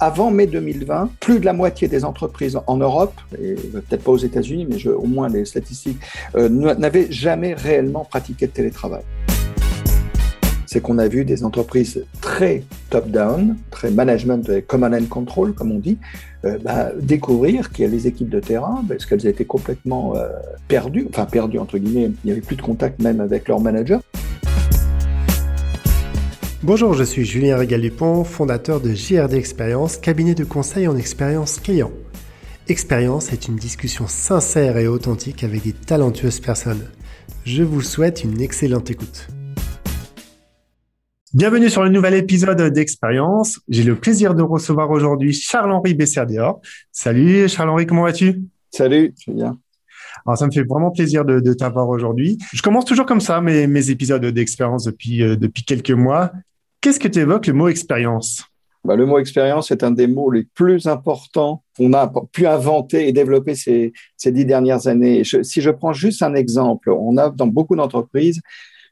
avant mai 2020, plus de la moitié des entreprises en Europe, et peut-être pas aux États-Unis, mais au moins les statistiques, euh, n'avaient jamais réellement pratiqué de télétravail c'est qu'on a vu des entreprises très top-down, très management, command and control, comme on dit, euh, bah, découvrir qu'il y a les équipes de terrain, parce qu'elles étaient complètement euh, perdues, enfin perdues entre guillemets, il n'y avait plus de contact même avec leur manager. Bonjour, je suis Julien Régal-Dupont, fondateur de JRD Expérience, cabinet de conseil en expérience client. Expérience est une discussion sincère et authentique avec des talentueuses personnes. Je vous souhaite une excellente écoute. Bienvenue sur le nouvel épisode d'Expérience. J'ai le plaisir de recevoir aujourd'hui Charles-Henri Besserdior. Salut Charles-Henri, comment vas-tu? Salut, je bien. Alors, ça me fait vraiment plaisir de, t'avoir aujourd'hui. Je commence toujours comme ça mes, mes épisodes d'expérience depuis, euh, depuis quelques mois. Qu'est-ce que tu évoques le mot expérience? Bah, Le mot expérience est un des mots les plus importants qu'on a pu inventer et développer ces, ces dix dernières années. si je prends juste un exemple, on a dans beaucoup d'entreprises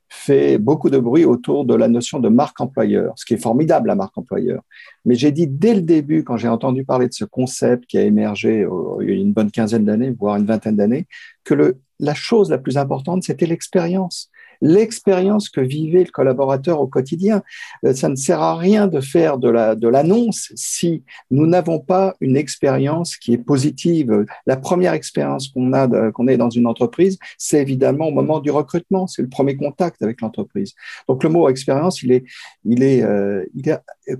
fait beaucoup de bruit autour de la notion de marque employeur, ce qui est formidable, la marque employeur. Mais j'ai dit dès le début, quand j'ai entendu parler de ce concept qui a émergé euh, il y a une bonne quinzaine d'années, voire une vingtaine d'années, que la chose la plus importante, c'était l'expérience l'expérience que vivait le collaborateur au quotidien. Euh, ça ne sert à rien de faire de la de l'annonce si nous n'avons pas une expérience qui est positive. La première expérience qu'on a qu'on est dans une entreprise, c'est évidemment au moment du recrutement, c'est le premier contact avec l'entreprise. Donc le mot expérience, il est il est euh,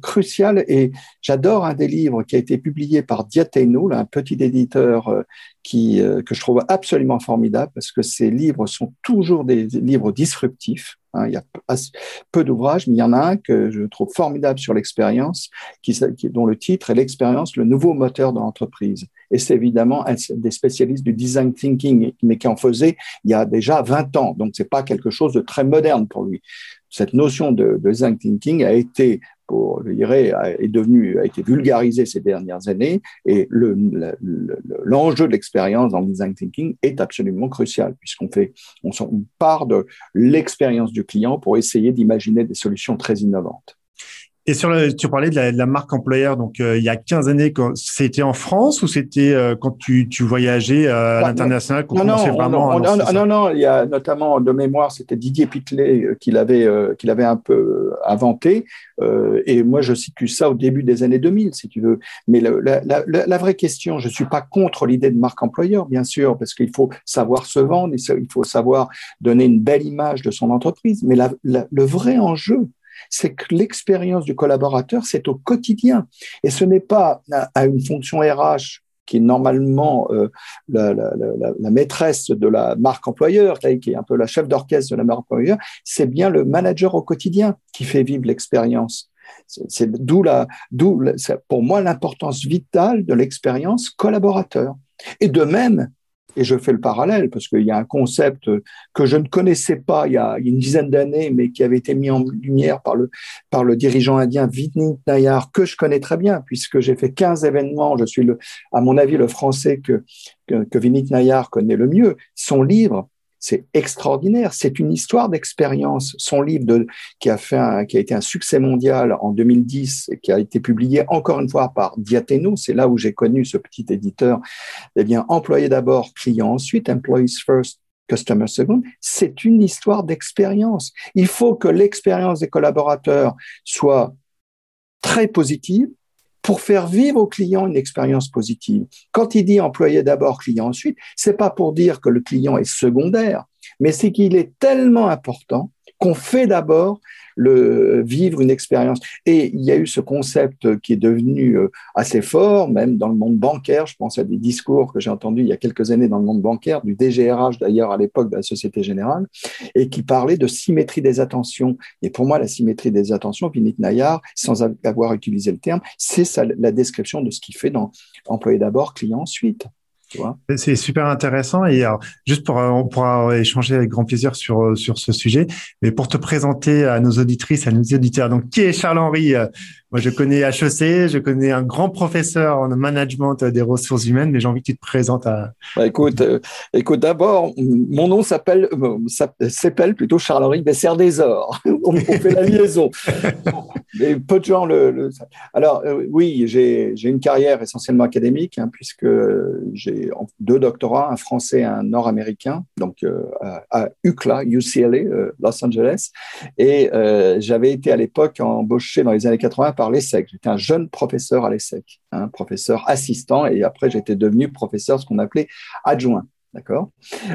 crucial et j'adore un des livres qui a été publié par Diateno, un petit éditeur euh, qui, que je trouve absolument formidable parce que ces livres sont toujours des livres disruptifs. Hein. il y a peu d'ouvrages, mais il y en a un que je trouve formidable sur l'expérience, dont le titre est L'expérience, le nouveau moteur de l'entreprise. Et c'est évidemment un des spécialistes du design thinking, mais qui en faisait il y a déjà 20 ans. Donc, c'est pas quelque chose de très moderne pour lui. Cette notion de design thinking a été pour, je dirais, est devenu, a été vulgarisé ces dernières années et l'enjeu le, de l'expérience dans le design thinking est absolument crucial puisqu'on fait, on, on part de l'expérience du client pour essayer d'imaginer des solutions très innovantes. Et sur le, tu parlais de la, marque employeur, donc euh, il y a 15 années, c'était en France ou c'était euh, quand tu, tu voyageais euh, à bah, l'international non, non, vraiment non, non, non, il y a notamment de mémoire, c'était Didier Pitlet qui l'avait qu'il avait un peu inventé. et moi, je situe ça au début des années 2000, si tu veux. Mais la, la, la, vraie question, je suis pas contre l'idée de marque employeur, bien sûr, parce qu'il faut savoir se vendre, il faut savoir donner une belle image de son entreprise. Mais le vrai enjeu, c'est que l'expérience du collaborateur, c'est au quotidien. Et ce n'est pas à une fonction RH qui est normalement euh, la, maîtresse de la marque employeur, qui est un peu la chef d'orchestre de la marque employeur, c'est bien le manager au quotidien qui fait vivre l'expérience. C'est d'où la, d'où pour moi l'importance vitale de l'expérience collaborateur. Et de même, et je fais le parallèle parce qu'il y a un concept que je ne connaissais pas il y a une dizaine d'années, mais qui avait été mis en lumière par le, par le dirigeant indien Vinit Nayar, que je connais très bien, puisque j'ai fait 15 événements. Je suis, le, à mon avis, le français que, que, que Vinit Nayar connaît le mieux. Son livre, c'est extraordinaire. C'est une histoire d'expérience. Son livre qui a fait qui a été un succès mondial en 2010 et qui a été publié encore une fois par Diateno, c'est là où j'ai connu ce petit éditeur. Eh bien, employé d'abord, client ensuite, employees first, Customer Second, c'est une histoire d'expérience. Il faut que l'expérience des collaborateurs soit très positive, pour faire vivre au client une expérience positive. Quand il dit employé d'abord, client ensuite, c'est pas pour dire que le client est secondaire, mais c'est qu'il est tellement important qu'on fait d'abord le vivre une expérience. Et il y a eu ce concept qui est devenu euh, assez fort, même dans le monde bancaire. Je pense à des discours que j'ai entendus il y a quelques années dans le monde bancaire, du DGRH d'ailleurs à l'époque de la Société Générale, et qui parlait de symétrie des attentions. Et pour moi, la symétrie des attentions, Vinit Nayar, sans avoir utilisé le terme, c'est la description de ce qu'il fait dans Employé d'abord, client ensuite. C'est super intéressant et juste pour on pourra échanger avec grand plaisir sur sur ce sujet. Mais pour te présenter à nos auditrices, à nos auditeurs, donc qui est Charles Henry Moi, je connais HEC, je connais un grand professeur en management des ressources humaines, mais j'ai envie que tu te présentes à. Bah, écoute, euh, écoute, d'abord, mon nom s'appelle euh, s'appelle plutôt Charles Henry Besser des Ors. on, fait la liaison. mais peu de gens le. Alors euh, oui, j'ai une carrière essentiellement académique hein, puisque j'ai deux doctorats, un français et un nord-américain, donc euh, à, UCLA, UCLA, euh, Los Angeles, et j'avais été à l'époque embauché dans les années 80 par l'ESSEC. J'étais un jeune professeur à l'ESSEC, un hein, professeur assistant, et après j'étais devenu professeur, ce qu'on appelait adjoint. D'accord.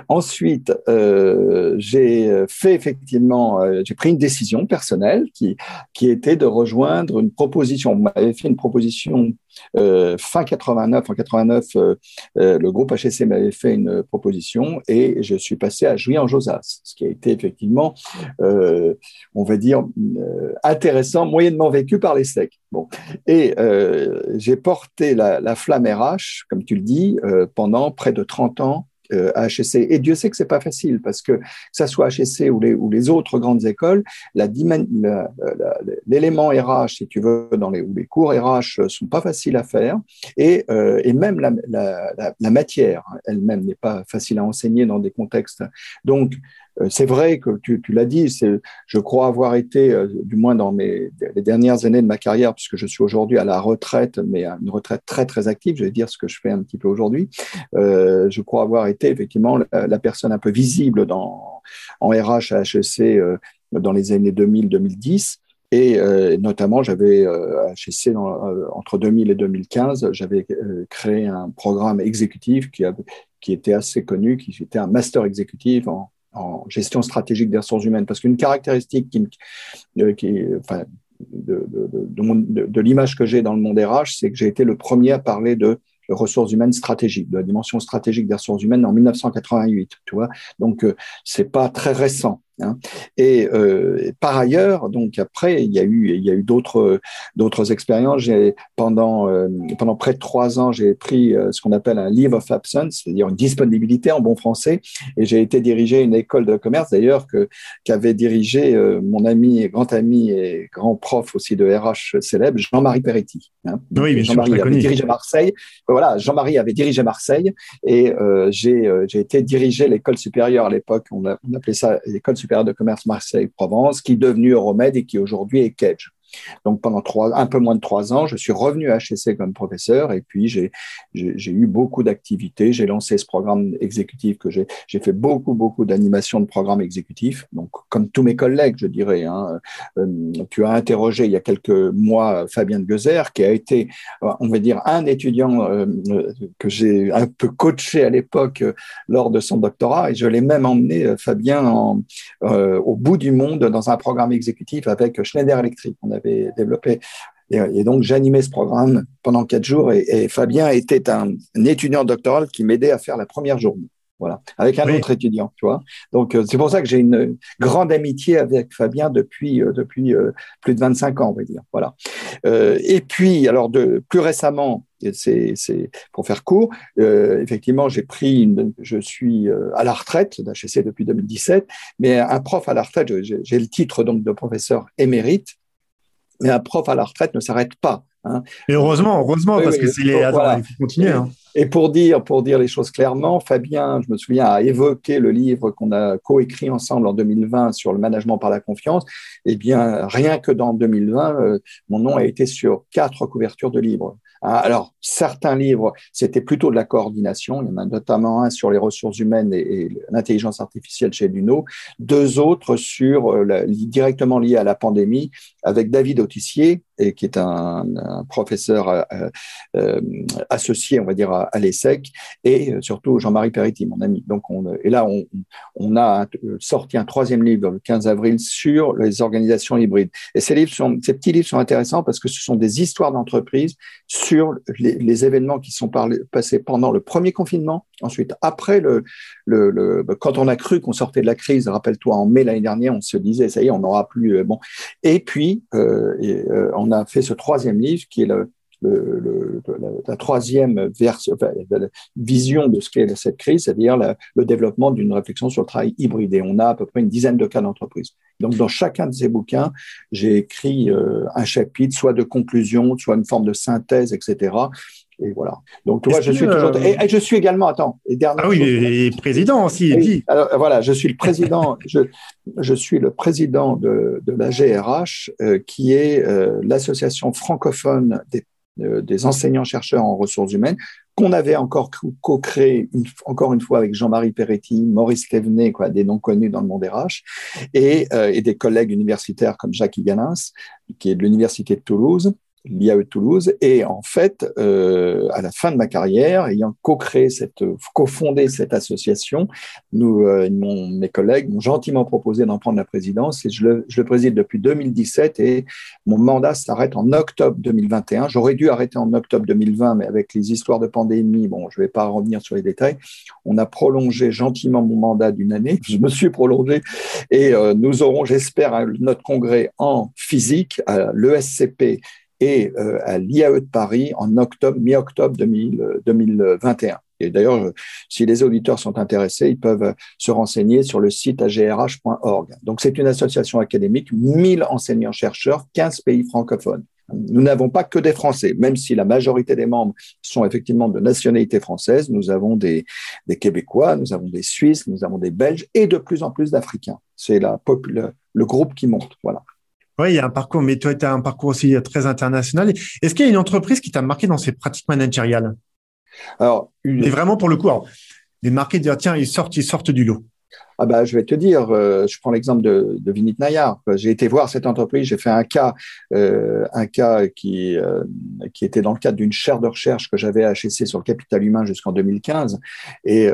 Ensuite, euh, j'ai fait effectivement, euh, j'ai pris une décision personnelle qui, qui était de rejoindre une proposition. On m'avait fait une proposition euh, fin 89. En 89, le groupe HSC m'avait fait une proposition et je suis passé à Jouy en Josas, ce qui a été effectivement, on va dire, intéressant, moyennement vécu par les SEC. Bon. Et j'ai porté la, la, flamme RH, comme tu le dis, pendant près de 30 ans euh, à HSC. Et Dieu sait que c'est pas facile parce que que ça soit HSC ou les, ou les autres grandes écoles, l'élément RH, si tu veux, dans les, les cours RH sont pas faciles à faire et, euh, et même la, la, la matière elle-même n'est pas facile à enseigner dans des contextes. Donc, euh, c'est vrai que tu, l'as dit, je crois avoir été, euh, du moins dans mes, les dernières années de ma carrière, puisque je suis aujourd'hui à la retraite, mais à une retraite très très active, je vais dire ce que je fais un petit peu aujourd'hui, euh, je crois avoir été effectivement la, personne un peu visible dans, en RH à HEC euh, dans les années 2000-2010. Et euh, notamment, j'avais euh, à HEC entre 2000 et 2015, j'avais créé un programme exécutif qui, qui était assez connu, qui était un master exécutif en, en gestion stratégique des ressources humaines. Parce qu'une caractéristique qui, de l'image que j'ai dans le monde RH, c'est que j'ai été le premier à parler de ressources humaines stratégiques, de la dimension stratégique des ressources humaines en 1988. Tu vois, donc euh, c'est pas très récent. Hein. Et euh, par ailleurs, donc après, il y a eu, il y a eu d'autres, d'autres expériences. J'ai pendant euh, pendant près de trois ans, j'ai pris euh, ce qu'on appelle un leave of absence, c'est-à-dire une disponibilité en bon français, et j'ai été diriger une école de commerce d'ailleurs que qu'avait dirigé mon ami, grand ami et grand prof aussi de RH célèbre, Jean-Marie Peretti. Hein. Oui, Jean-Marie avait dirigé Marseille. Voilà, Jean-Marie avait dirigé Marseille, et j'ai j'ai été diriger l'école supérieure à l'époque. On, on appelait ça l'école supérieure de commerce Marseille-Provence, qui est devenu Euromed et qui aujourd'hui est Kedge. Donc pendant trois, un peu moins de trois ans, je suis revenu à HEC comme professeur et puis j'ai eu beaucoup d'activités. J'ai lancé ce programme exécutif que j'ai fait beaucoup beaucoup d'animations de programmes exécutifs. Donc comme tous mes collègues, je dirais. Hein, euh, tu as interrogé il y a quelques mois Fabien de Gezer, qui a été, on va dire, un étudiant euh, que j'ai un peu coaché à l'époque euh, lors de son doctorat et je l'ai même emmené Fabien en, au bout du monde dans un programme exécutif avec Schneider Electric. Développé. Et, donc, j'animais ce programme pendant quatre jours et, Fabien était un, étudiant doctoral qui m'aidait à faire la première journée. Voilà, avec un autre étudiant, tu vois. Donc, euh, c'est pour ça que j'ai une grande amitié avec Fabien depuis, euh, depuis euh, plus de 25 ans, on va dire. Voilà. et puis, alors, de, plus récemment, c'est pour faire court, effectivement, j'ai pris, une, je suis à la retraite d'HEC depuis 2017, mais un prof à la retraite, j'ai le titre donc de professeur émérite, mais un prof à la retraite ne s'arrête pas. Hein. Et heureusement, heureusement, parce que c'est les... il faut continuer. Hein. Et pour dire, pour dire les choses clairement, Fabien, je me souviens, a évoqué le livre qu'on a coécrit ensemble en 2020 sur le management par la confiance. Eh bien, rien que dans 2020, euh, mon nom a été sur quatre couvertures de livres. Hein, alors, certains livres, c'était plutôt de la coordination. Il y en a notamment un sur les ressources humaines et, l'intelligence artificielle chez Luno. Deux autres sur euh, directement liés à la pandémie avec David Autissier, et qui est un, professeur euh, euh, associé, on va dire, à, l'ESSEC, et surtout Jean-Marie Peretti, mon ami. Donc, on, et là, on, a sorti un troisième livre le 15 avril sur les organisations hybrides. Et ces livres sont, ces petits livres sont intéressants parce que ce sont des histoires d'entreprise sur les, événements qui sont passés pendant le premier confinement, ensuite après le, le, quand on a cru qu'on sortait de la crise, rappelle-toi en mai l'année dernière, on se disait ça y est, on n'aura plus euh, bon. Et puis euh, euh, on a fait ce troisième livre qui est la, troisième version, vision de ce qu'est cette crise, c'est-à-dire le développement d'une réflexion sur le travail hybride. Et on a à peu près une dizaine de cas d'entreprise. Donc, dans chacun de ces bouquins, j'ai écrit euh, un chapitre, soit de conclusion, soit une forme de synthèse, etc. Et voilà. Donc, tu vois, je suis toujours. Euh, et, je suis également, attends, et Ah oui, et président aussi. Oui, alors, voilà, je suis le président. je, je suis le président de, de la GRH, euh, qui est euh, l'association francophone des, des enseignants-chercheurs en ressources humaines, qu'on avait encore co-créé, encore une fois, avec Jean-Marie Peretti, Maurice Thévenet, quoi, des noms connus dans le monde RH, et, et des collègues universitaires comme Jacques Iganins, qui est de l'Université de Toulouse, l'IAE Toulouse. Et en fait, euh, à la fin de ma carrière, ayant co-créé cette, co-fondé cette association, euh, mes collègues m'ont gentiment proposé d'en prendre la présidence et je le, je le, préside depuis 2017 et mon mandat s'arrête en octobre 2021. J'aurais dû arrêter en octobre 2020, mais avec les histoires de pandémie, bon, je ne vais pas revenir sur les détails. On a prolongé gentiment mon mandat d'une année. Je me suis prolongé et euh, nous aurons, j'espère, notre congrès en physique à l'ESCP et euh, à l'IAE de Paris en octobre, mi-octobre 2021. Et d'ailleurs, si les auditeurs sont intéressés, ils peuvent se renseigner sur le site agrh.org. Donc, c'est une association académique, 1000 enseignants-chercheurs, 15 pays francophones. Nous n'avons pas que des Français, même si la majorité des membres sont effectivement de nationalité française. Nous avons des, Québécois, nous avons des Suisses, nous avons des Belges et de plus en plus d'Africains. C'est le groupe qui monte. Voilà. Oui, il y a un parcours, mais toi, tu as un parcours aussi très international. Est-ce qu'il y a une entreprise qui t'a marqué dans ses pratiques managériales? Alors, Et vraiment pour le coup, les marqués de dire, tiens, ils sortent, ils sortent du lot. Ah bah, je vais te dire, euh, je prends l'exemple de, de Vinit Nayar. J'ai été voir cette entreprise, j'ai fait un cas, euh, un cas qui, euh, qui était dans le cadre d'une chaire de recherche que j'avais à HSC sur le capital humain jusqu'en 2015. Et,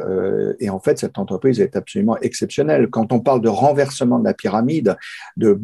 en fait, cette entreprise est absolument exceptionnelle. Quand on parle de renversement de la pyramide, de,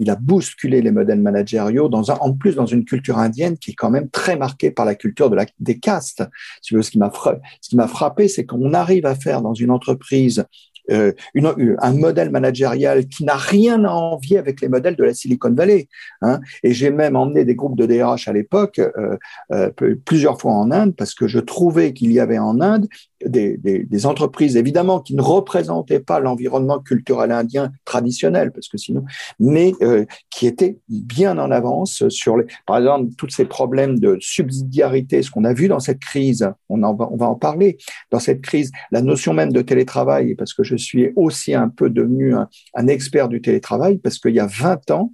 il a bousculé les modèles managériaux, dans en plus dans une culture indienne qui est quand même très marquée par la culture de la, des castes. Ce qui m'a frappé, c'est qu'on arrive à faire dans une entreprise euh, une, un modèle managérial qui n'a rien à envier avec les modèles de la Silicon Valley. Hein. Et j'ai même emmené des groupes de DRH à l'époque, euh, euh, plusieurs fois en Inde, parce que je trouvais qu'il y avait en Inde des, des, des, entreprises, évidemment, qui ne représentaient pas l'environnement culturel indien traditionnel, parce que sinon, mais euh, qui étaient bien en avance sur les, par exemple, tous ces problèmes de subsidiarité, ce qu'on a vu dans cette crise, on, en va, on va en parler, dans cette crise, la notion même de télétravail, parce que je suis aussi un peu devenu un, un expert du télétravail, parce qu'il y a 20 ans,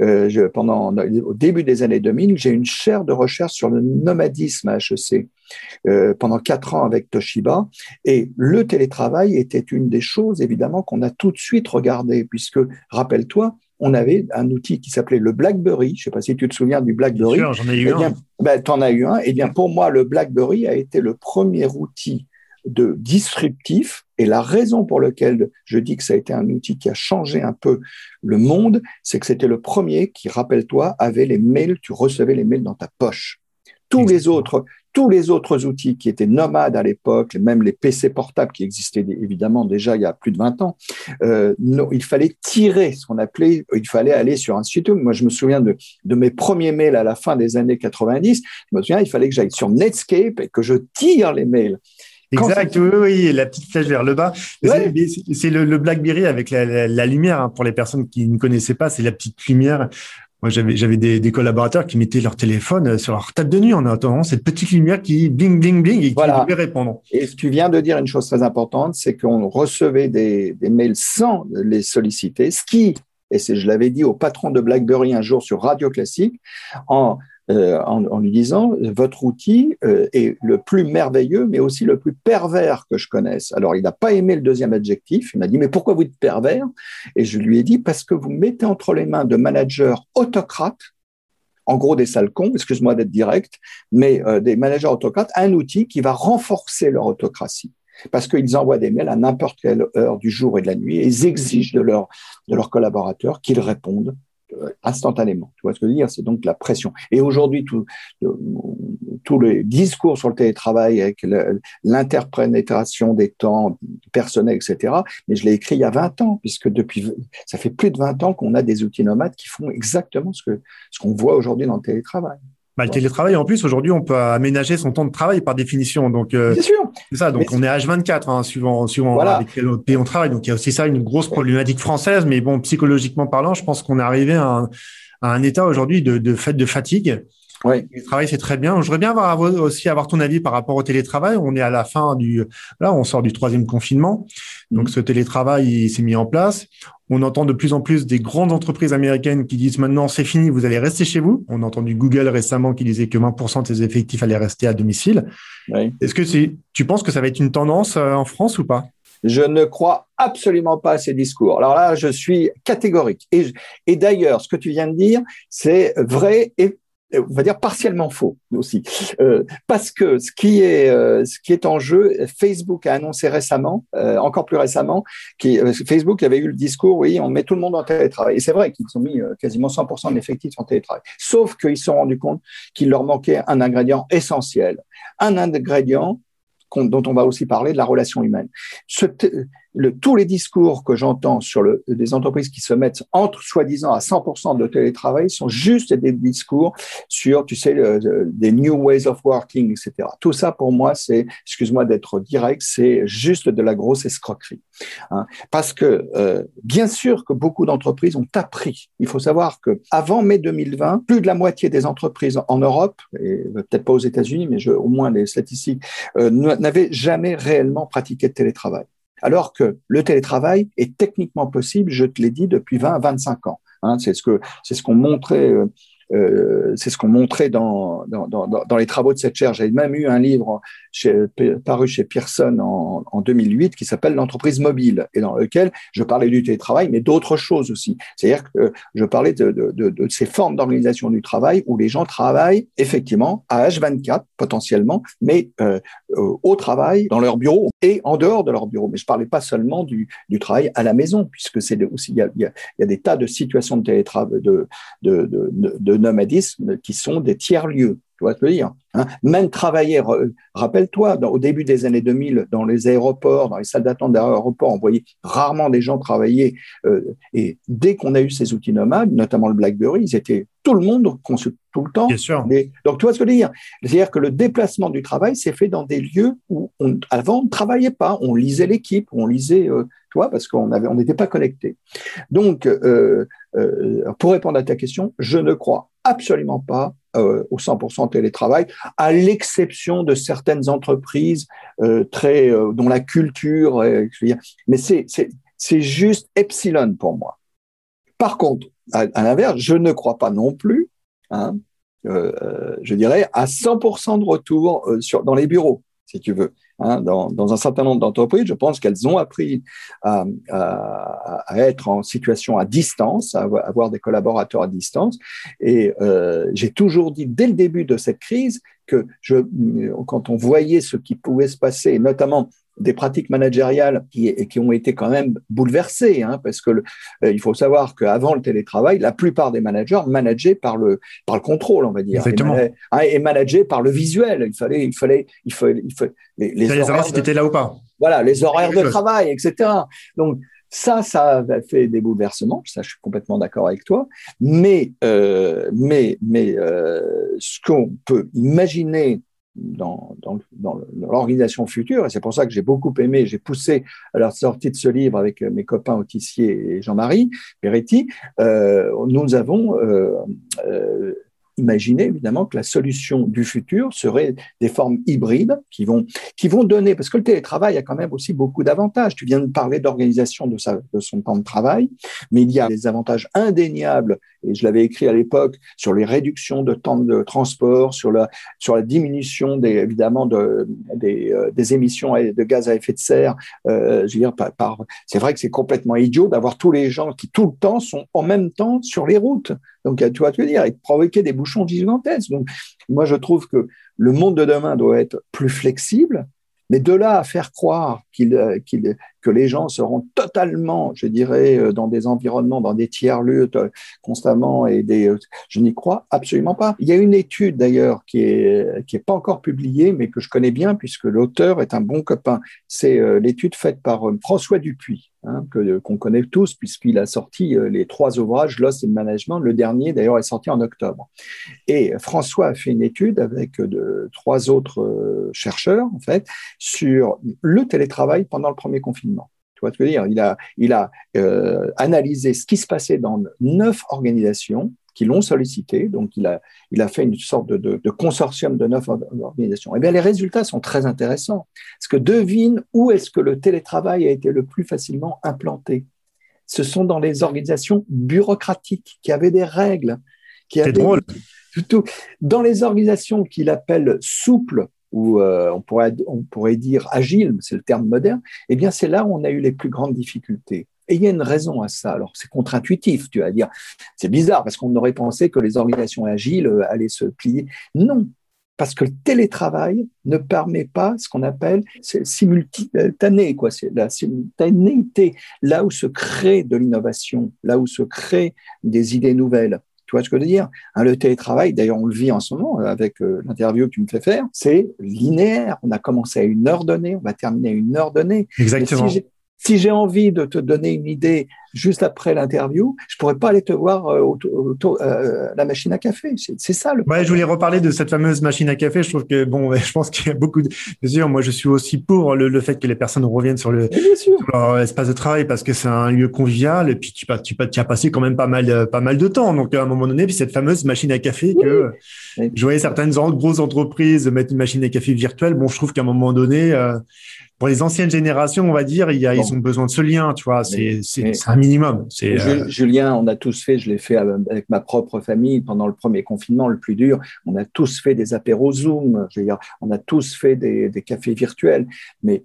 euh, je, pendant, au début des années 2000, j'ai une chaire de recherche sur le nomadisme à HEC euh, pendant quatre ans avec Toshiba. Et le télétravail était une des choses, évidemment, qu'on a tout de suite regardé, puisque, rappelle-toi, on avait un outil qui s'appelait le BlackBerry. Je ne sais pas si tu te souviens du BlackBerry. Bien sûr, j'en ai eu eh un. Ben, tu en as eu un. Eh bien, pour moi, le BlackBerry a été le premier outil de disruptif. Et la raison pour laquelle je dis que ça a été un outil qui a changé un peu le monde, c'est que c'était le premier qui, rappelle-toi, avait les mails, tu recevais les mails dans ta poche. Tous les autres, tous les autres outils qui étaient nomades à l'époque, même les PC portables qui existaient évidemment déjà il y a plus de 20 ans, euh, il fallait tirer ce qu'on appelait, il fallait aller sur un site. Moi, je me souviens de, de mes premiers mails à la fin des années 90. Je me souviens, il fallait que j'aille sur Netscape et que je tire les mails. Exact, oui, oui, la petite flèche vers le bas. C'est le, BlackBerry avec la, lumière, hein, pour les personnes qui ne connaissaient pas, c'est la petite lumière. Moi, j'avais j'avais des, collaborateurs qui mettaient leur téléphone euh, sur leur table de nuit en attendant cette petite lumière qui bling, bling, bling et qui voilà. devait répondre. Et tu viens de dire une chose très importante, c'est qu'on recevait des, des mails sans les solliciter, ce qui et c'est, je l'avais dit au patron de BlackBerry un jour sur Radio Classique, en, euh, en, lui disant votre outil euh, est le plus merveilleux, mais aussi le plus pervers que je connaisse. Alors, il n'a pas aimé le deuxième adjectif. Il m'a dit mais pourquoi vous êtes pervers? Et je lui ai dit parce que vous mettez entre les mains de managers autocrates en gros des sales cons, excuse-moi d'être direct, mais euh, des managers autocrates, un outil qui va renforcer leur autocratie. Parce qu'ils envoient des mails à n'importe quelle heure du jour et de la nuit et ils exigent de, de leurs collaborateurs qu'ils répondent instantanément. Tu vois ce que je veux dire? C'est donc la pression. Et aujourd'hui, tous les discours sur le télétravail avec l'interprétation des temps personnels, etc., mais je l'ai écrit il y a 20 ans, puisque depuis, ça fait plus de 20 ans qu'on a des outils nomades qui font exactement ce qu'on voit aujourd'hui dans le télétravail. Bah, le télétravail, en plus, aujourd'hui, on peut aménager son temps de travail par définition. Donc, euh. C'est ça. Donc, on est H24, hein, suivant, suivant avec quel autre pays on travaille. Donc, il y a aussi ça, une grosse problématique française. Mais bon, psychologiquement parlant, je pense qu'on est arrivé à un, à un état aujourd'hui de, de fait de fatigue Oui. Le télétravail, c'est très bien. Je voudrais bien avoir aussi avoir ton avis par rapport au télétravail. On est à la fin du, là, on sort du troisième confinement. Donc, mm. ce télétravail, s'est mis en place. On entend de plus en plus des grandes entreprises américaines qui disent maintenant, c'est fini, vous allez rester chez vous. On a entendu Google récemment qui disait que 20% de ses effectifs allaient rester à domicile. Oui. Est-ce que c'est, tu penses que ça va être une tendance euh, en France ou pas? Je ne crois absolument pas à ces discours. Alors là, je suis catégorique. Et, et d'ailleurs, ce que tu viens de dire, c'est vrai et on va dire partiellement faux aussi, euh, parce que ce qui est euh, ce qui est en jeu, Facebook a annoncé récemment, euh, encore plus récemment, qui Facebook avait eu le discours, oui, on met tout le monde en télétravail. Et c'est vrai qu'ils ont mis quasiment 100% de l'effectif en télétravail. Sauf qu'ils se sont rendus compte qu'il leur manquait un ingrédient essentiel, un ingrédient dont on va aussi parler de la relation humaine. Le, tous les discours que j'entends sur le, des entreprises qui se mettent entre soi-disant à 100% de télétravail sont juste des discours sur, tu sais, des new ways of working, etc. Tout ça, pour moi, c'est, excuse-moi d'être direct, c'est juste de la grosse escroquerie. Hein. Parce que, euh, bien sûr que beaucoup d'entreprises ont appris. Il faut savoir que avant mai 2020, plus de la moitié des entreprises en Europe, et peut-être pas aux États-Unis, mais je, au moins les statistiques, euh, n'avaient jamais réellement pratiqué de télétravail alors que le télétravail est techniquement possible, je te l'ai dit, depuis 20 à 25 ans. Hein, c'est ce que c'est ce qu'on montrait euh, euh, c'est ce qu'on montrait dans, dans, dans, les travaux de cette chaire. J'avais même eu un livre paru chez Pearson en, en 2008 qui s'appelle L'entreprise mobile et dans lequel je parlais du télétravail, mais d'autres choses aussi. C'est-à-dire que je parlais de, de, de, ces formes d'organisation du travail où les gens travaillent effectivement à H24 potentiellement, mais euh, au travail, dans leur bureau et en dehors de leur bureau. Mais je parlais pas seulement du, du travail à la maison, puisque c'est aussi il y, a, il y a des tas de situations de télétravail, de, de nomadisme qui sont des tiers-lieux. Tu vois ce que je veux dire hein Même travailler, rappelle-toi, au début des années 2000, dans les aéroports, dans les salles d'attente d'aéroports, on voyait rarement des gens travailler. Euh, et dès qu'on a eu ces outils nomades, notamment le BlackBerry, ils étaient tout le monde consulte tout le temps. Bien sûr. donc, tu vois ce que je veux dire? C'est-à-dire que le déplacement du travail s'est fait dans des lieux où on, avant on ne travaillait pas, on lisait l'équipe, on lisait, euh, tu vois, parce qu'on avait, on n'était pas connecté. Donc, euh, euh, pour répondre à ta question, je ne crois absolument pas euh, au 100% télétravail, à l'exception de certaines entreprises euh, très euh, dont la culture, mais c'est c'est juste epsilon pour moi. Par contre, à, l'inverse, je ne crois pas non plus, hein, je dirais, à 100% de retour sur dans les bureaux, si tu veux. Hein, dans, un certain nombre d'entreprises, je pense qu'elles ont appris à, être en situation à distance, à avoir des collaborateurs à distance. Et euh, j'ai toujours dit dès le début de cette crise que quand on voyait ce qui pouvait se passer, notamment des pratiques managériales qui, qui ont été quand même bouleversées, hein, parce que le, euh, il faut savoir qu'avant le télétravail, la plupart des managers manageaient par le par le contrôle, on va dire, Exactement. et, hein, et manageaient par le visuel. Il fallait, il fallait, il fallait, il fallait les, les savoir si tu étais là ou pas. Voilà, les horaires de travail, etc. Donc ça, ça a fait des bouleversements. Ça, je suis complètement d'accord avec toi. Mais, euh, mais, mais euh, ce qu'on peut imaginer dans, dans, dans l'organisation future, et c'est pour ça que j'ai beaucoup aimé, j'ai poussé à la sortie de ce livre avec mes copains Autissier et Jean-Marie Peretti, euh, nous avons euh, euh, imaginer évidemment que la solution du futur serait des formes hybrides qui vont, qui vont donner, parce que le télétravail a quand même aussi beaucoup d'avantages. Tu viens de parler d'organisation de, son temps de travail, mais il y a des avantages indéniables, et je l'avais écrit à l'époque, sur les réductions de temps de transport, sur la, sur la diminution des, évidemment euh, des émissions de gaz à effet de serre. Euh, je veux dire, c'est vrai que c'est complètement idiot d'avoir tous les gens qui tout le temps sont en même temps sur les routes. Donc, tu vois, tu veux dire, et provoquer des bouchons gigantesques. Moi, je trouve que le monde de demain doit être plus flexible, mais de là à faire croire qu'il, euh, qu'il, que les gens seront totalement, je dirais, euh, dans des environnements, dans des tiers-lieux euh, constamment, et des, je n'y crois absolument pas. Il y a une étude d'ailleurs qui est, qui pas encore publiée, mais que je connais bien puisque l'auteur est un bon copain. C'est l'étude faite par François Dupuis hein, que qu'on connaît tous puisqu'il a sorti euh, les trois ouvrages Lost in Management. Le dernier d'ailleurs est sorti en octobre. Et François a fait une étude avec euh, de, trois autres euh, chercheurs en fait sur le télétravail pendant le premier confinement. Tu vois ce que je veux dire? Il a il a euh, analysé ce qui se passait dans neuf organisations qui l'ont sollicité. Donc, il a, il a fait une sorte de, de, de consortium de neuf organisations. Eh bien, les résultats sont très intéressants. Parce que devine où est-ce que le télétravail a été le plus facilement implanté? Ce sont dans les organisations bureaucratiques qui avaient des règles. Qui avaient, drôle. Tout, dans les organisations qu'il appelle souples, ou euh, on, pourrait, on pourrait dire agile, c'est le terme moderne, eh bien c'est là où on a eu les plus grandes difficultés. Et il y a une raison à ça. Alors, c'est contre-intuitif, tu vas dire. C'est bizarre parce qu'on aurait pensé que les organisations agiles euh, allaient se plier. Non, parce que le télétravail ne permet pas ce qu'on appelle simultané, quoi. C'est la simultanéité, là où se crée de l'innovation, là où se créent des idées nouvelles. Tu vois ce que je veux dire? Hein, Le télétravail, d'ailleurs, on le vit en ce moment avec euh, l'interview que tu me fais faire, c'est linéaire. On a commencé à une heure donnée, on va terminer à une heure donnée. Exactement. Si j'ai envie de te donner une idée juste après l'interview, je pourrais pas aller te voir euh, autour, euh, la machine à café. C'est ça le. Ouais, je voulais reparler de cette fameuse machine à café. Je trouve que bon, je pense qu'il y a beaucoup de. Bien sûr, moi, je suis aussi pour le, le fait que les personnes reviennent sur le sur leur espace de travail parce que c'est un lieu convivial et puis tu tu, tu as passé quand même pas mal pas mal de temps. Donc à un moment donné, puis cette fameuse machine à café que je voyais certaines grosses entreprises mettre une machine à café virtuelle. Bon, je trouve qu'à un moment donné. Euh, pour les anciennes générations, on va dire, il y a, ils ont besoin de ce lien, tu vois. C'est un minimum. Euh, Julien, on a tous fait, je l'ai fait avec ma propre famille pendant le premier confinement, le plus dur. On a tous fait des apéros Zoom. Je veux dire, on a tous fait des, des cafés virtuels. Mais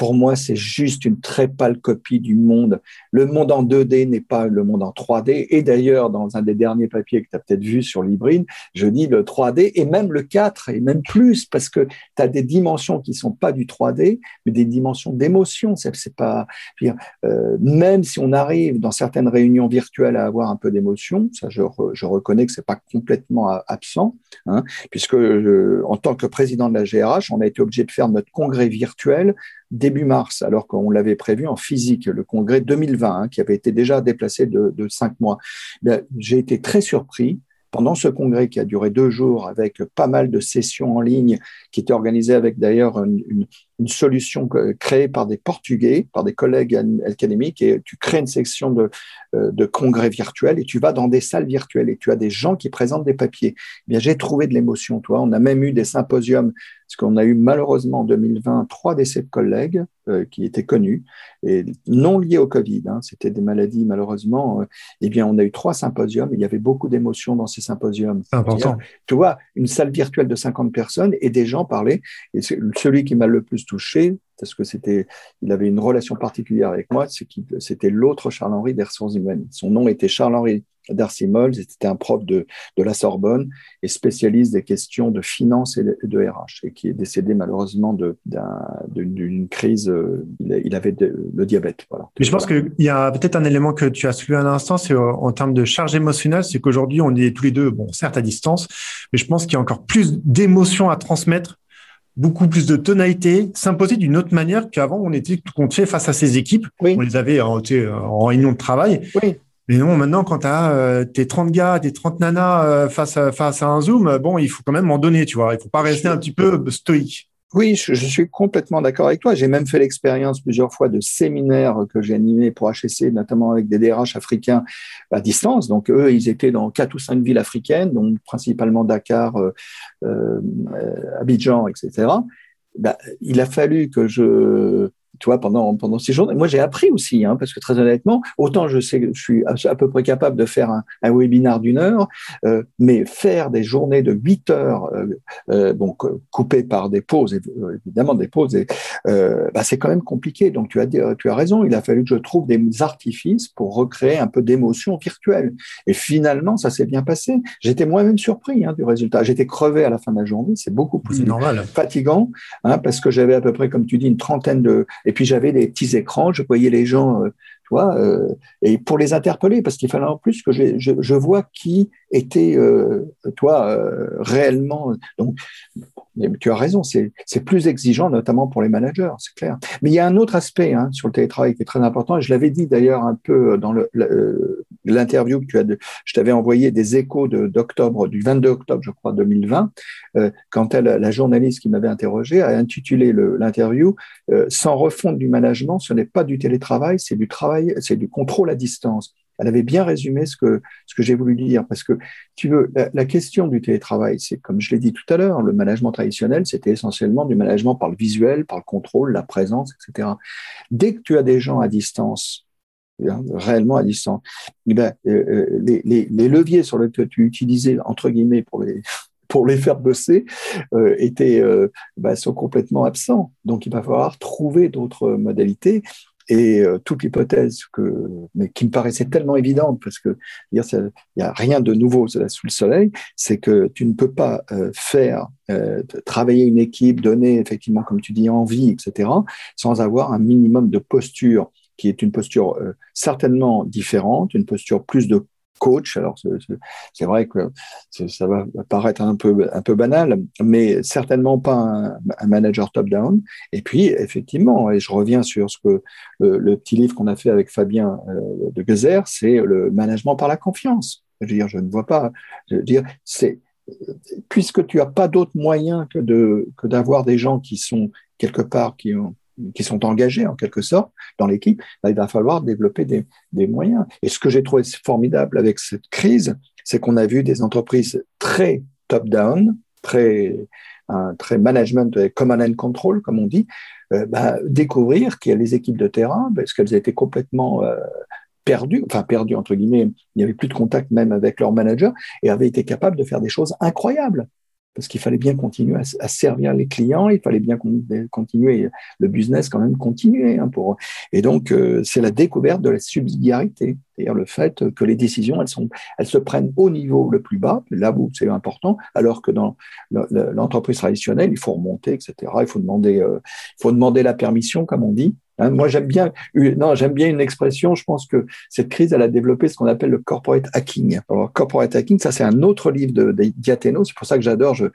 pour moi, c'est juste une très pâle copie du monde. Le monde en 2D n'est pas le monde en 3D. Et d'ailleurs, dans un des derniers papiers que tu as peut-être vu sur l'hybride, je dis le 3D et même le 4 et même plus parce que tu as des dimensions qui sont pas du 3D, mais des dimensions d'émotion. C'est pas, euh, même si on arrive dans certaines réunions virtuelles à avoir un peu d'émotion, ça je, reconnais que c'est pas complètement absent, hein, puisque euh, en tant que président de la GRH, on a été obligé de faire notre congrès virtuel début mars, alors qu'on l'avait prévu en physique, le congrès 2020, hein, qui avait été déjà déplacé de, cinq mois. J'ai été très surpris pendant ce congrès qui a duré deux jours avec pas mal de sessions en ligne, qui étaient organisées avec d'ailleurs une solution créée par des Portugais, par des collègues académiques, et tu crées une section de, euh, de congrès virtuels et tu vas dans des salles virtuelles et tu as des gens qui présentent des papiers. Eh bien, j'ai trouvé de l'émotion, toi. On a même eu des symposiums, parce qu'on a eu malheureusement en 2020 trois décès de collègues euh, qui étaient connus et non liés au Covid. Hein, C'était des maladies malheureusement. Euh, eh bien, on a eu trois symposiums. il y avait beaucoup d'émotions dans ces symposiums. C'est important. Tu vois, une salle virtuelle de 50 personnes et des gens parlaient. Et celui qui m'a le plus touché, parce que c'était, il avait une relation particulière avec moi, c'était l'autre Charles-Henri humaines. Son nom était Charles-Henri Darcy Moll, c'était un prof de, de la Sorbonne et spécialiste des questions de finance et de, RH, et qui est décédé malheureusement d'une crise, euh, il, avait le diabète. Voilà. Je pense qu'il y a peut-être un élément que tu as soulevé à l'instant, c'est euh, en termes de charge émotionnelle, c'est qu'aujourd'hui on est tous les deux, bon certes à distance, mais je pense qu'il y a encore plus d'émotions à transmettre beaucoup plus de tonalité, s'imposer d'une autre manière qu'avant on était tout fait face à ces équipes. On les avait en, en réunion de travail. Oui. Mais non, maintenant, quand tu as euh, tes 30 gars, tes 30 nanas euh, face, à, face à un Zoom, bon, il faut quand même en donner, tu vois. Il faut pas rester un petit peu stoïque. Oui, je, suis complètement d'accord avec toi. J'ai même fait l'expérience plusieurs fois de séminaires que j'ai animés pour HSC, notamment avec des DRH africains à distance. Donc eux, ils étaient dans quatre ou cinq villes africaines, donc principalement Dakar, euh, euh Abidjan, etc. Ben, il a fallu que je tu vois, pendant, pendant six jours. moi, j'ai appris aussi, hein, parce que très honnêtement, autant je sais que je suis à, peu près capable de faire un, un webinaire d'une heure, euh, mais faire des journées de huit heures, euh, euh bon, coupées par des pauses, euh, évidemment des pauses, et, euh, bah, c'est quand même compliqué. Donc, tu as, tu as raison, il a fallu que je trouve des artifices pour recréer un peu d'émotion virtuelle. Et finalement, ça s'est bien passé. J'étais moi-même surpris hein, du résultat. J'étais crevé à la fin de la journée. C'est beaucoup plus normal. fatigant, hein, parce que j'avais à peu près, comme tu dis, une trentaine de et puis j'avais des petits écrans, je voyais les gens, euh, tu vois, euh, et pour les interpeller, parce qu'il fallait en plus que je, vois qui était, euh, toi, réellement. Donc, tu as raison, c'est plus exigeant, notamment pour les managers, c'est clair. Mais il y a un autre aspect hein, sur le télétravail qui est très important, et je l'avais dit d'ailleurs un peu dans l'interview que tu as, de, je t'avais envoyé des échos d'octobre, du 22 octobre, je crois, 2020, euh, quand la journaliste qui m'avait interrogé a intitulé l'interview euh, Sans refonte du management, ce n'est pas du télétravail, c'est du travail, c'est du contrôle à distance. elle avait bien résumé ce que, ce que j'ai voulu dire. Parce que, tu veux, la, question du télétravail, c'est comme je l'ai dit tout à l'heure, le management traditionnel, c'était essentiellement du management par le visuel, par le contrôle, la présence, etc. Dès que tu as des gens à distance, hein, réellement à distance, eh ben, euh, euh, les, les, leviers sur lesquels tu utilisais, entre guillemets, pour les, pour les faire bosser euh, étaient, bah, sont complètement absents. Donc il va falloir trouver d'autres modalités. Et toute l'hypothèse que, mais qui me paraissait tellement évidente, parce que il n'y a rien de nouveau sous le soleil, c'est que tu ne peux pas faire travailler une équipe, donner effectivement, comme tu dis, envie, etc., sans avoir un minimum de posture qui est une posture certainement différente, une posture plus de coach. Alors c'est vrai que ça va paraître un peu un peu banal, mais certainement pas un, manager top-down. Et puis effectivement, et je reviens sur ce que le, petit livre qu'on a fait avec Fabien euh, de Gezer, c'est le management par la confiance. Je veux dire, je ne vois pas. Je veux dire, c'est puisque tu as pas d'autre moyen que de que d'avoir des gens qui sont quelque part qui ont qui sont engagés en quelque sorte dans l'équipe, il va falloir développer des, moyens. Et ce que j'ai trouvé formidable avec cette crise, c'est qu'on a vu des entreprises très top-down, très, management, command and control, comme on dit, euh, bah, découvrir qu'il y a les équipes de terrain, parce qu'elles étaient complètement euh, perdues, enfin perdues entre guillemets, il n'y avait plus de contact même avec leur manager, et avaient été capables de faire des choses incroyables parce qu'il fallait bien continuer à, servir les clients, il fallait bien continuer le business quand même continuer hein, pour et donc euh, c'est la découverte de la subsidiarité, c'est-à-dire le fait que les décisions elles sont elles se prennent au niveau le plus bas, là où c'est important, alors que dans l'entreprise traditionnelle il faut remonter etc. Il faut demander euh, il faut demander la permission comme on dit Hein, moi, j'aime bien, non, j'aime bien une expression. Je pense que cette crise, elle a développé ce qu'on appelle le corporate hacking. Alors, corporate hacking, ça, c'est un autre livre de, de Diateno. C'est pour ça que j'adore je,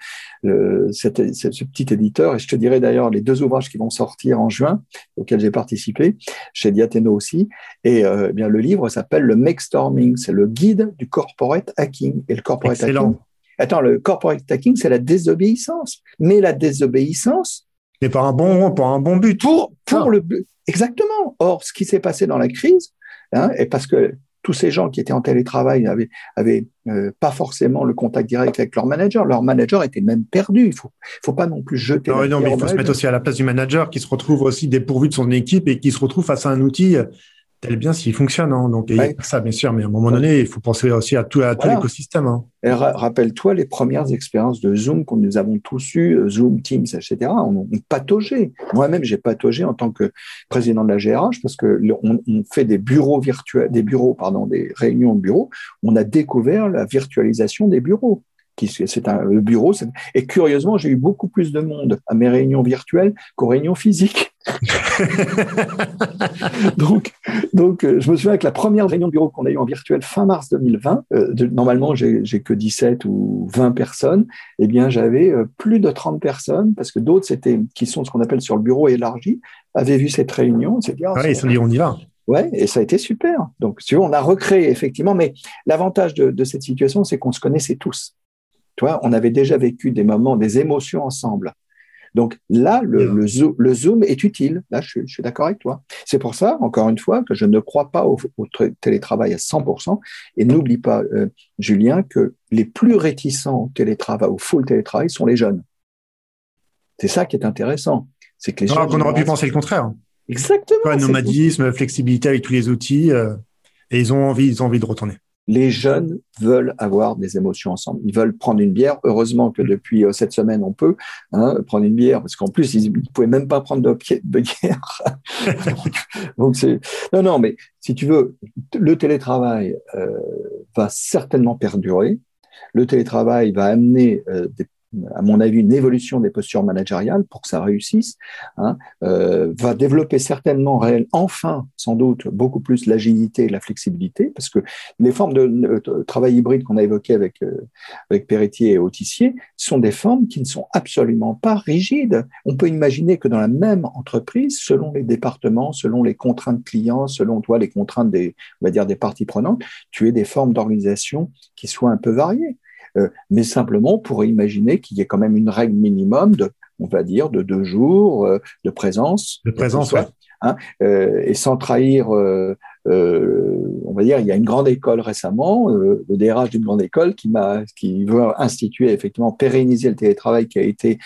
ce petit éditeur. Et je te dirai d'ailleurs les deux ouvrages qui vont sortir en juin, auxquels j'ai participé, chez Diateno aussi. Et euh, eh bien, le livre s'appelle le Make Storming. C'est le guide du corporate hacking. Et le corporate hacking. Attends, le corporate hacking, c'est la désobéissance. Mais la désobéissance, mais pas un bon, pour un bon but. Pour, pour le, Exactement. Or, ce qui s'est passé dans la crise, hein, et parce que tous ces gens qui étaient en télétravail n'avaient avaient, euh, pas forcément le contact direct avec leur manager. Leur manager était même perdu. Il faut, faut pas non plus jeter. Non, non mais il faut se mettre aussi à la place du manager qui se retrouve aussi dépourvu de son équipe et qui se retrouve face à un outil tel bien s'il fonctionne. Hein. Donc, ça, bien sûr, mais à un moment donné, il faut penser aussi à tout, à tout l'écosystème. Hein. Rappelle-toi les premières expériences de Zoom que nous avons tous eues, euh, Zoom, Teams, etc. On, on pataugé. Moi-même, j'ai pataugé en tant que président de la GRH parce que on, fait des bureaux virtuels, des bureaux, pardon, des réunions de bureaux. On a découvert la virtualisation des bureaux c'est un le bureau. Et curieusement, j'ai eu beaucoup plus de monde à mes réunions virtuelles qu'aux réunions physiques. donc, donc, euh, je me souviens que la première réunion de bureau qu'on a eue en virtuel fin mars 2020, euh, normalement, j'ai que 17 ou 20 personnes, eh bien, j'avais euh, plus de 30 personnes parce que d'autres, c'était, qui sont ce qu'on appelle sur le bureau élargi, avaient vu cette réunion. C'est dit, ils se dit, on y va. Ouais, et ça a été super. Donc, tu vois, on a recréé effectivement, mais l'avantage de, de cette situation, c'est qu'on se connaissait tous. Toi, on avait déjà vécu des moments, des émotions ensemble. Donc là, le, le, zoom, est utile. Là, je, suis d'accord avec toi. C'est pour ça, encore une fois, que je ne crois pas au, télétravail à 100%. Et n'oublie pas, euh, Julien, que les plus réticents au télétravail, au full télétravail, sont les jeunes. C'est ça qui est intéressant. C'est que les jeunes. On aurait pu penser le contraire. Exactement. nomadisme, flexibilité avec tous les outils, euh, et ils ont envie, ils ont envie de retourner les jeunes veulent avoir des émotions ensemble. Ils veulent prendre une bière. Heureusement que depuis euh, cette semaine, on peut hein, prendre une bière, parce qu'en plus, ils ne pouvaient même pas prendre de, de bière. donc, non, non, mais si tu veux, le télétravail euh, va certainement perdurer. Le télétravail va amener euh, des à mon avis, une évolution des postures managériales pour que ça réussisse, hein, euh, va développer certainement réel, enfin, sans doute, beaucoup plus l'agilité et la flexibilité, parce que les formes de, travail hybride qu'on a évoquées avec, euh, avec et Autissier sont des formes qui ne sont absolument pas rigides. On peut imaginer que dans la même entreprise, selon les départements, selon les contraintes clients, selon toi les contraintes des, on va dire, des parties prenantes, tu aies des formes d'organisation qui soient un peu variées. Euh, mais simplement pour imaginer qu'il y ait quand même une règle minimum de, on va dire, de deux jours euh, de présence. De présence, ouais. Hein, euh, et sans trahir on va dire, il y a une grande école récemment, le DRH d'une grande école qui m'a, qui veut instituer effectivement pérenniser le télétravail qui a été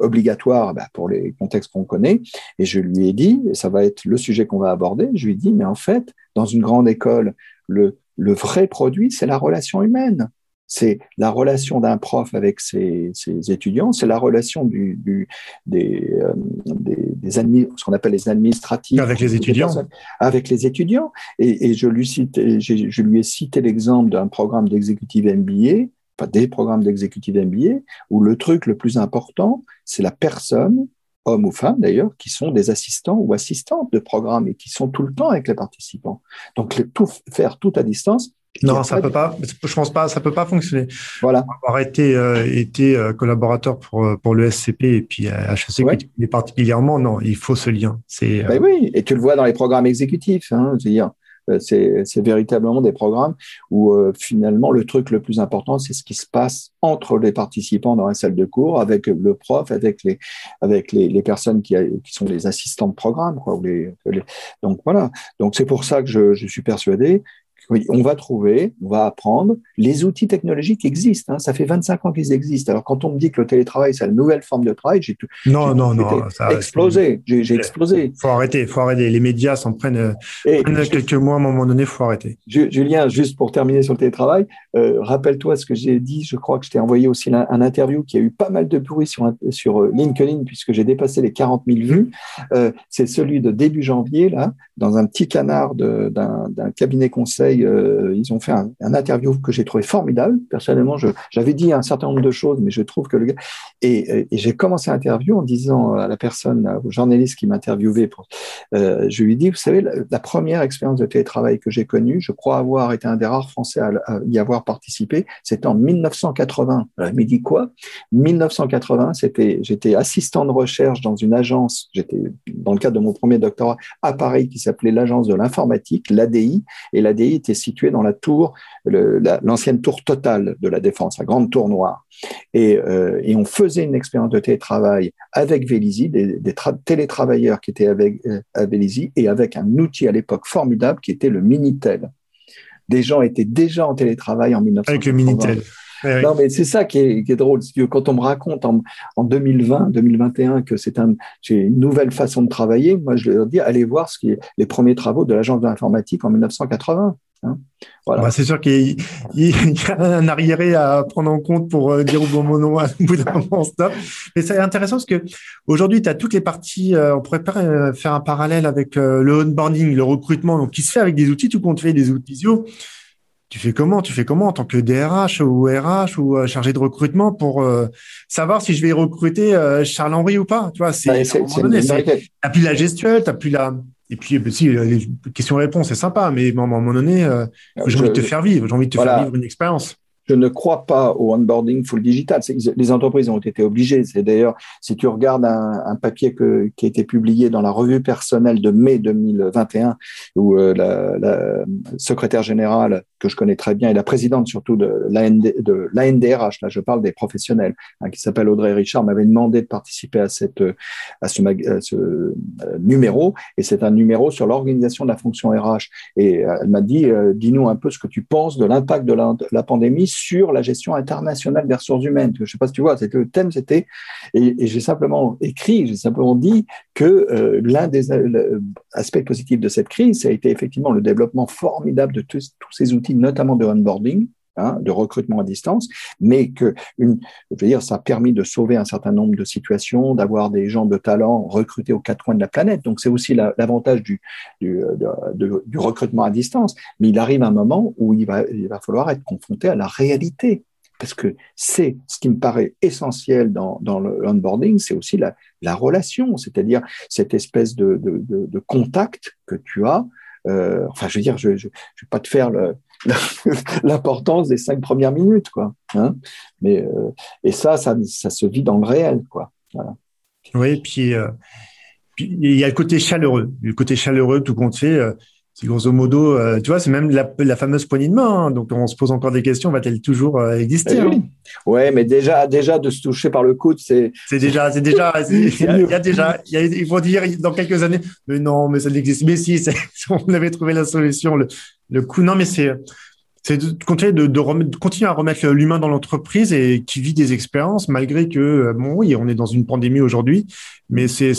obligatoire bah, pour les contextes qu'on connaît. Et je lui ai dit, et ça va être le sujet qu'on va aborder, je lui ai dit, mais en fait, dans une grande école, le, le vrai produit, c'est la relation humaine c'est la relation d'un prof avec ses, étudiants, c'est la relation du, des, euh, des, ce qu'on appelle les administratifs. Avec les étudiants. Avec les étudiants. Et, je, lui cite, je, lui ai cité l'exemple d'un programme d'exécutive MBA, des programmes d'exécutive MBA, où le truc le plus important, c'est la personne hommes ou femmes d'ailleurs, qui sont des assistants ou assistantes de programme et qui sont tout le temps avec les participants. Donc, tout, faire tout à distance, non, ça peut pas. Je pense pas. Ça peut pas fonctionner. Voilà. Avoir été euh, été euh, collaborateur pour euh, pour le SCP et puis HEC ouais. particulièrement, non, il faut ce lien. C'est. Ben oui, et tu le vois dans les programmes exécutifs. Hein, dire c'est véritablement des programmes où finalement le truc le plus important, c'est ce qui se passe entre les participants dans la salle de cours, avec le prof, avec les, avec les, les personnes qui, qui, sont les assistants de programme. Quoi, donc voilà. Donc c'est pour ça que je, je suis persuadé on va trouver, on va apprendre. Les outils technologiques existent. Hein. Ça fait 25 ans qu'ils existent. Alors, quand on me dit que le télétravail, c'est la nouvelle forme de travail, j'ai tout. Non, non, non. Ça, explosé. J'ai explosé. Faut arrêter. Faut arrêter. Les médias s'en prennent, prennent quelques mois à un moment donné. Faut arrêter. Julien, juste pour terminer sur le télétravail, euh, rappelle-toi ce que j'ai dit. Je crois que je t'ai envoyé aussi un, interview qui a eu pas mal de bruit sur, sur euh, LinkedIn puisque j'ai dépassé les 40 000 vues. Euh, c'est celui de début janvier, là, dans un petit canard d'un cabinet conseil euh, ils ont fait un, interview que j'ai trouvé formidable. Personnellement, j'avais dit un certain nombre de choses, mais je trouve que le gars. Et, j'ai commencé l'interview en disant à la personne, au journaliste qui m'interviewait, euh, je lui dis, vous savez, la, première expérience de télétravail que j'ai connue, je crois avoir été un des rares Français à, y avoir participé, c'était en 1980. Alors, il dit quoi? 1980, c'était, j'étais assistant de recherche dans une agence, j'étais dans le cadre de mon premier doctorat à Paris qui s'appelait l'agence de l'informatique, l'ADI, et l'ADI était située dans la tour, l'ancienne tour totale de la Défense, la grande tour noire. Et, euh, et on faisait une expérience de télétravail avec Vélizy, des, des télétravailleurs qui étaient avec euh, à Vélizy, et avec un outil à l'époque formidable qui était le Minitel. Des gens étaient déjà en télétravail en 1980. Avec le Minitel. Non, mais c'est ça qui est, qui est, drôle. Quand on me raconte en, en 2020, 2021 que c'est un, une nouvelle façon de travailler, moi je leur dis allez voir ce qui est les premiers travaux de l'agence de l'informatique en 1980. Hein. voilà. Bah, c'est sûr qu'il y, a un arriéré à prendre en compte pour euh, dire au bon moment au bout d'un moment stop. Mais c'est intéressant parce que aujourd'hui, tu as toutes les parties, euh, on pourrait euh, faire un parallèle avec le onboarding, le recrutement, donc qui se fait avec des outils, tout compte fait des outils visio tu fais comment? Tu fais comment en tant que DRH ou RH ou euh, chargé de recrutement pour euh, savoir si je vais recruter euh, Charles Henry ou pas? Tu vois, c'est t'as plus la gestuelle, t'as plus la et puis bah, si les questions-réponses c'est sympa, mais à un moment donné, j'ai envie de te faire vivre, j'ai envie de te faire vivre une expérience je ne crois pas au onboarding full digital. Les entreprises ont été obligées. C'est d'ailleurs, si tu regardes un, papier qui a été publié dans la revue personnelle de mai 2021, où euh, la, secrétaire générale que je connais très bien et la présidente surtout de l'ANDRH, là je parle des professionnels, hein, qui s'appelle Audrey Richard, m'avait demandé de participer à cette à ce, ce euh, numéro, et c'est un numéro sur l'organisation de la fonction RH. Et euh, elle m'a dit, dis-nous un peu ce que tu penses de l'impact de la pandémie sur la gestion internationale des ressources humaines. Je ne sais pas si tu vois, le thème, c'était, et, j'ai simplement écrit, j'ai simplement dit que euh, l'un des euh, aspects positifs de cette crise, ça a été effectivement le développement formidable de tous, ces outils, notamment de onboarding, hein, de recrutement à distance, mais que je veux dire, ça a permis de sauver un certain nombre de situations, d'avoir des gens de talent recrutés aux quatre coins de la planète. Donc c'est aussi l'avantage du, du, recrutement à distance. Mais il arrive un moment où il va, il va falloir être confronté à la réalité parce que c'est ce qui me paraît essentiel dans, dans le onboarding, c'est aussi la, la relation, c'est-à-dire cette espèce de, de, contact que tu as. Euh, enfin, je veux dire, je ne vais pas te faire l'importance des cinq premières minutes, quoi. Hein Mais euh, et ça, ça, ça se vit dans le réel, quoi. Voilà. Oui, puis, euh, puis il y a le côté chaleureux, le côté chaleureux tout compte fait. Euh, C'est grosso modo, euh, tu vois, c'est même la, fameuse poignée de main. Hein. donc, on se pose encore des questions. Va-t-elle toujours euh, exister Oui, hein? Ouais, mais déjà, déjà de se toucher par le coude, c'est. C'est déjà, c'est déjà. Il y, a déjà. il faut dire dans quelques années, mais non, mais ça n'existe. Mais si, on avait trouvé la solution. Le, le coup, non, mais c'est. C'est de continuer, de, de, continuer à remettre l'humain dans l'entreprise et qui vit des expériences malgré que, euh, bon, oui, on est dans une pandémie aujourd'hui, mais c'est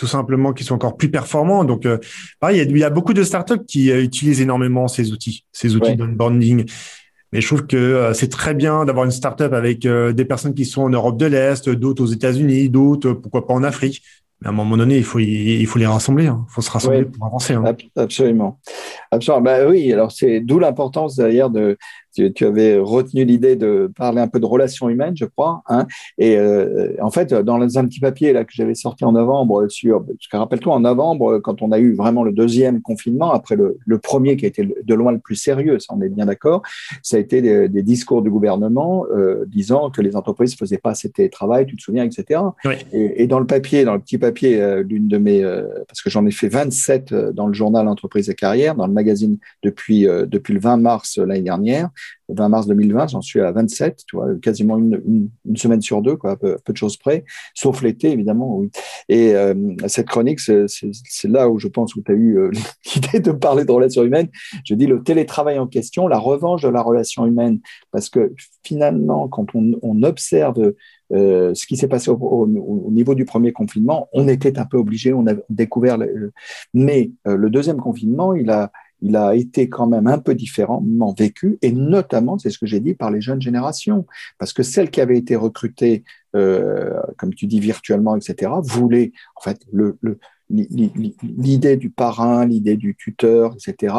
tout simplement qui sont encore plus performants. Donc, euh, pareil, il y, a, beaucoup de startups qui euh, utilisent énormément ces outils, ces outils d'onboarding. Mais je trouve que euh, c'est très bien d'avoir une startup avec des personnes qui sont en Europe de l'Est, d'autres aux États-Unis, d'autres, pourquoi pas en Afrique. Mais à un moment donné, il faut, il faut les rassembler. Hein. Il faut se rassembler pour avancer. Hein. Absolument. Absolument. Bah, oui, alors c'est d'où l'importance d'ailleurs de, tu, avais retenu l'idée de parler un peu de relations humaines, je crois. Hein. Et euh, en fait, dans un petit papier là que j'avais sorti en novembre sur, parce que rappelle-toi, en novembre, quand on a eu vraiment le deuxième confinement, après le, le, premier qui a été de loin le plus sérieux, ça on est bien d'accord, ça a été des, des discours du gouvernement euh, disant que les entreprises faisaient pas assez de télétravail, tu te souviens, etc. Et, et, dans le papier, dans le petit papier euh, d'une de mes, euh, parce que j'en ai fait 27 euh, dans le journal Entreprise et Carrière, dans le magazine depuis depuis le 20 mars l'année dernière. 20 mars 2020, j'en suis à 27, tu vois, quasiment une, semaine sur deux, quoi, peu, de choses près, sauf l'été, évidemment. Et euh, cette chronique, c'est là où je pense où tu as eu euh, l'idée de parler de relations humaines. Je dis le télétravail en question, la revanche de la relation humaine, parce que finalement, quand on, observe euh, ce qui s'est passé au, au, niveau du premier confinement, on était un peu obligé, on a découvert, mais le deuxième confinement, il a il a été quand même un peu différemment vécu, et notamment, c'est ce que j'ai dit, par les jeunes générations, parce que celles qui avaient été recrutées, euh, comme tu dis, virtuellement, etc., voulaient, en fait, le, le l'idée du parrain, l'idée du tuteur, etc.,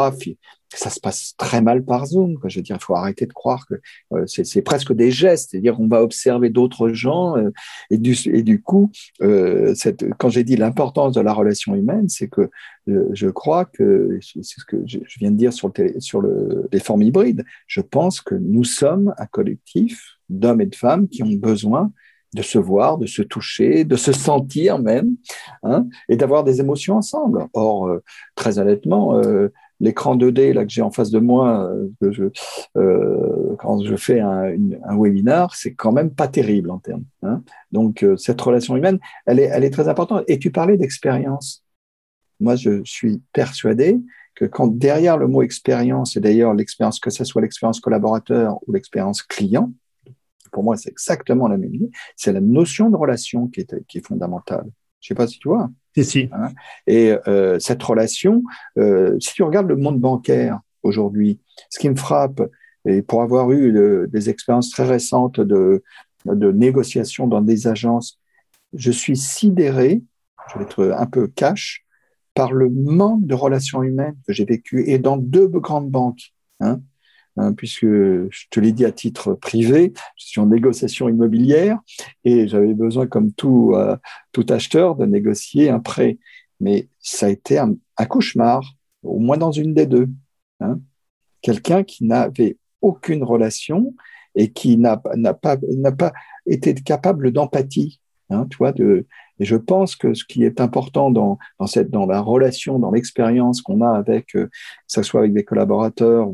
ça se passe très mal par Zoom. Je veux dire, il faut arrêter de croire que euh, c'est presque des gestes, c'est-à-dire on va observer d'autres gens euh, et, du, coup, euh, quand j'ai dit l'importance de la relation humaine, c'est que je crois que c'est ce que je, viens de dire sur, les formes hybrides. Je pense que nous sommes un collectif d'hommes et de femmes qui ont besoin de se voir, de se toucher, de se sentir même, hein, et d'avoir des émotions ensemble. Or, euh, très honnêtement, euh, l'écran 2D là que j'ai en face de moi, euh, je, euh, quand je fais un, un webinar, c'est quand même pas terrible en termes. Hein. Donc, cette relation humaine, elle est, elle est très importante. Et tu parlais d'expérience. Moi, je suis persuadé que quand derrière le mot expérience, et d'ailleurs l'expérience, que ce soit l'expérience collaborateur ou l'expérience client, pour moi, c'est exactement la même idée. C'est la notion de relation qui est, qui est fondamentale. Je sais pas si tu vois. Si, si. Hein et euh, cette relation, euh, si tu regardes le monde bancaire aujourd'hui, ce qui me frappe, et pour avoir eu des expériences très récentes de, de négociations dans des agences, je suis sidéré, je vais être un peu cash, par le manque de relations humaines que j'ai vécu et dans deux grandes banques. Hein, Hein, puisque je te l'ai dit à titre privé, je suis en négociation immobilière et j'avais besoin, comme tout, euh, acheteur, de négocier un prêt. Mais ça a été un, cauchemar, au moins dans une des deux. Hein. Quelqu'un qui n'avait aucune relation et qui n'a pas, n'a pas été capable d'empathie. Hein, tu vois, de, et je pense que ce qui est important dans, dans, cette, dans la relation, dans l'expérience qu'on a avec, euh, que ce soit avec des collaborateurs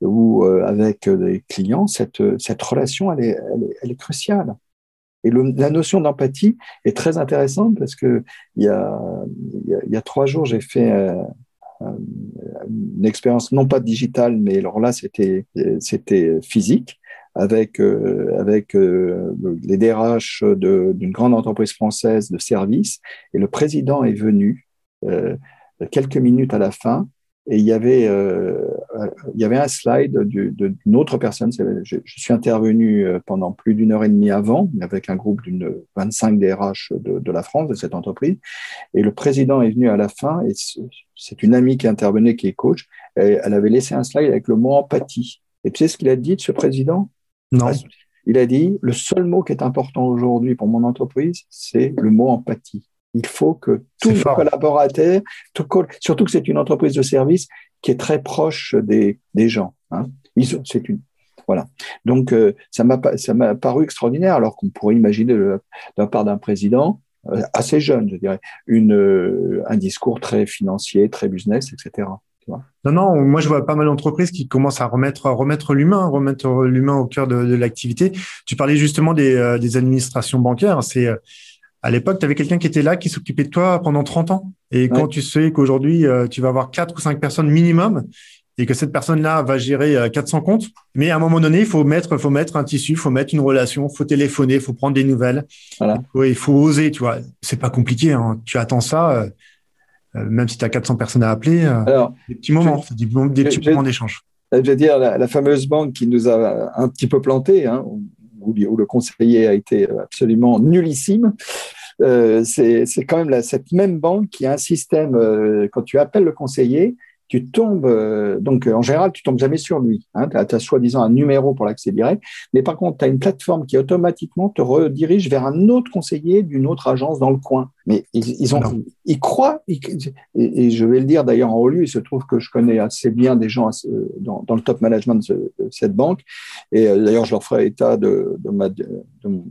ou, euh, avec euh, des clients, cette, cette relation, elle est, elle est, cruciale. Et la notion d'empathie est très intéressante parce que il y a, il y a, trois jours, j'ai fait une expérience non pas digitale, mais alors là, c'était c'était physique avec, euh, avec euh, les DRH d'une grande entreprise française de services. Et le président est venu euh, quelques minutes à la fin et il y avait, il y avait un slide d'une autre personne. Je, suis intervenu pendant plus d'une heure et demie avant avec un groupe d'une 25 DRH de, de, la France, de cette entreprise. Et le président est venu à la fin et c'est une amie qui intervenait, qui est coach. Elle avait laissé un slide avec le mot empathie. Et tu sais ce qu'il a dit de ce président? Non. Il a dit, le seul mot qui est important aujourd'hui pour mon entreprise, c'est le mot empathie. Il faut que tous les collaborateurs, surtout que c'est une entreprise de service qui est très proche des, des gens. Hein. C'est une, voilà. Donc, euh, ça m'a ça m'a paru extraordinaire, alors qu'on pourrait imaginer de, la part d'un président, assez jeune, je dirais, une, un discours très financier, très business, etc. Non, non, moi je vois pas mal d'entreprises qui commencent à remettre, à remettre l'humain, remettre l'humain au cœur de, de l'activité. Tu parlais justement des, des administrations bancaires. C'est à l'époque, tu avais quelqu'un qui était là, qui s'occupait de toi pendant 30 ans. Et quand tu sais qu'aujourd'hui, euh, tu vas avoir quatre ou cinq personnes minimum et que cette personne-là va gérer 400 euh, comptes, mais à un moment donné, il faut mettre, faut mettre un tissu, il faut mettre une relation, il faut téléphoner, il faut prendre des nouvelles. Voilà. Il faut oser, tu vois. C'est pas compliqué. Hein. Tu attends ça, euh, même si tu as 400 personnes à appeler, des petits moments, des, petits moments d'échange. Je veux dire, la, fameuse banque qui nous a un petit peu planté, hein, où, le conseiller a été absolument nullissime. Euh, c'est quand même cette même banque qui a un système, euh, quand tu appelles le conseiller, tu tombes, euh, donc en général, tu tombes jamais sur lui. Hein, tu as, soi-disant un numéro pour l'accès direct, mais par contre, tu as une plateforme qui automatiquement te redirige vers un autre conseiller d'une autre agence dans le coin. Mais ils, ont, ils, croient, et, je vais le dire d'ailleurs en haut lieu, il se trouve que je connais assez bien des gens dans, dans le top management de, cette banque, et euh, d'ailleurs je leur ferai état de, de, ma, de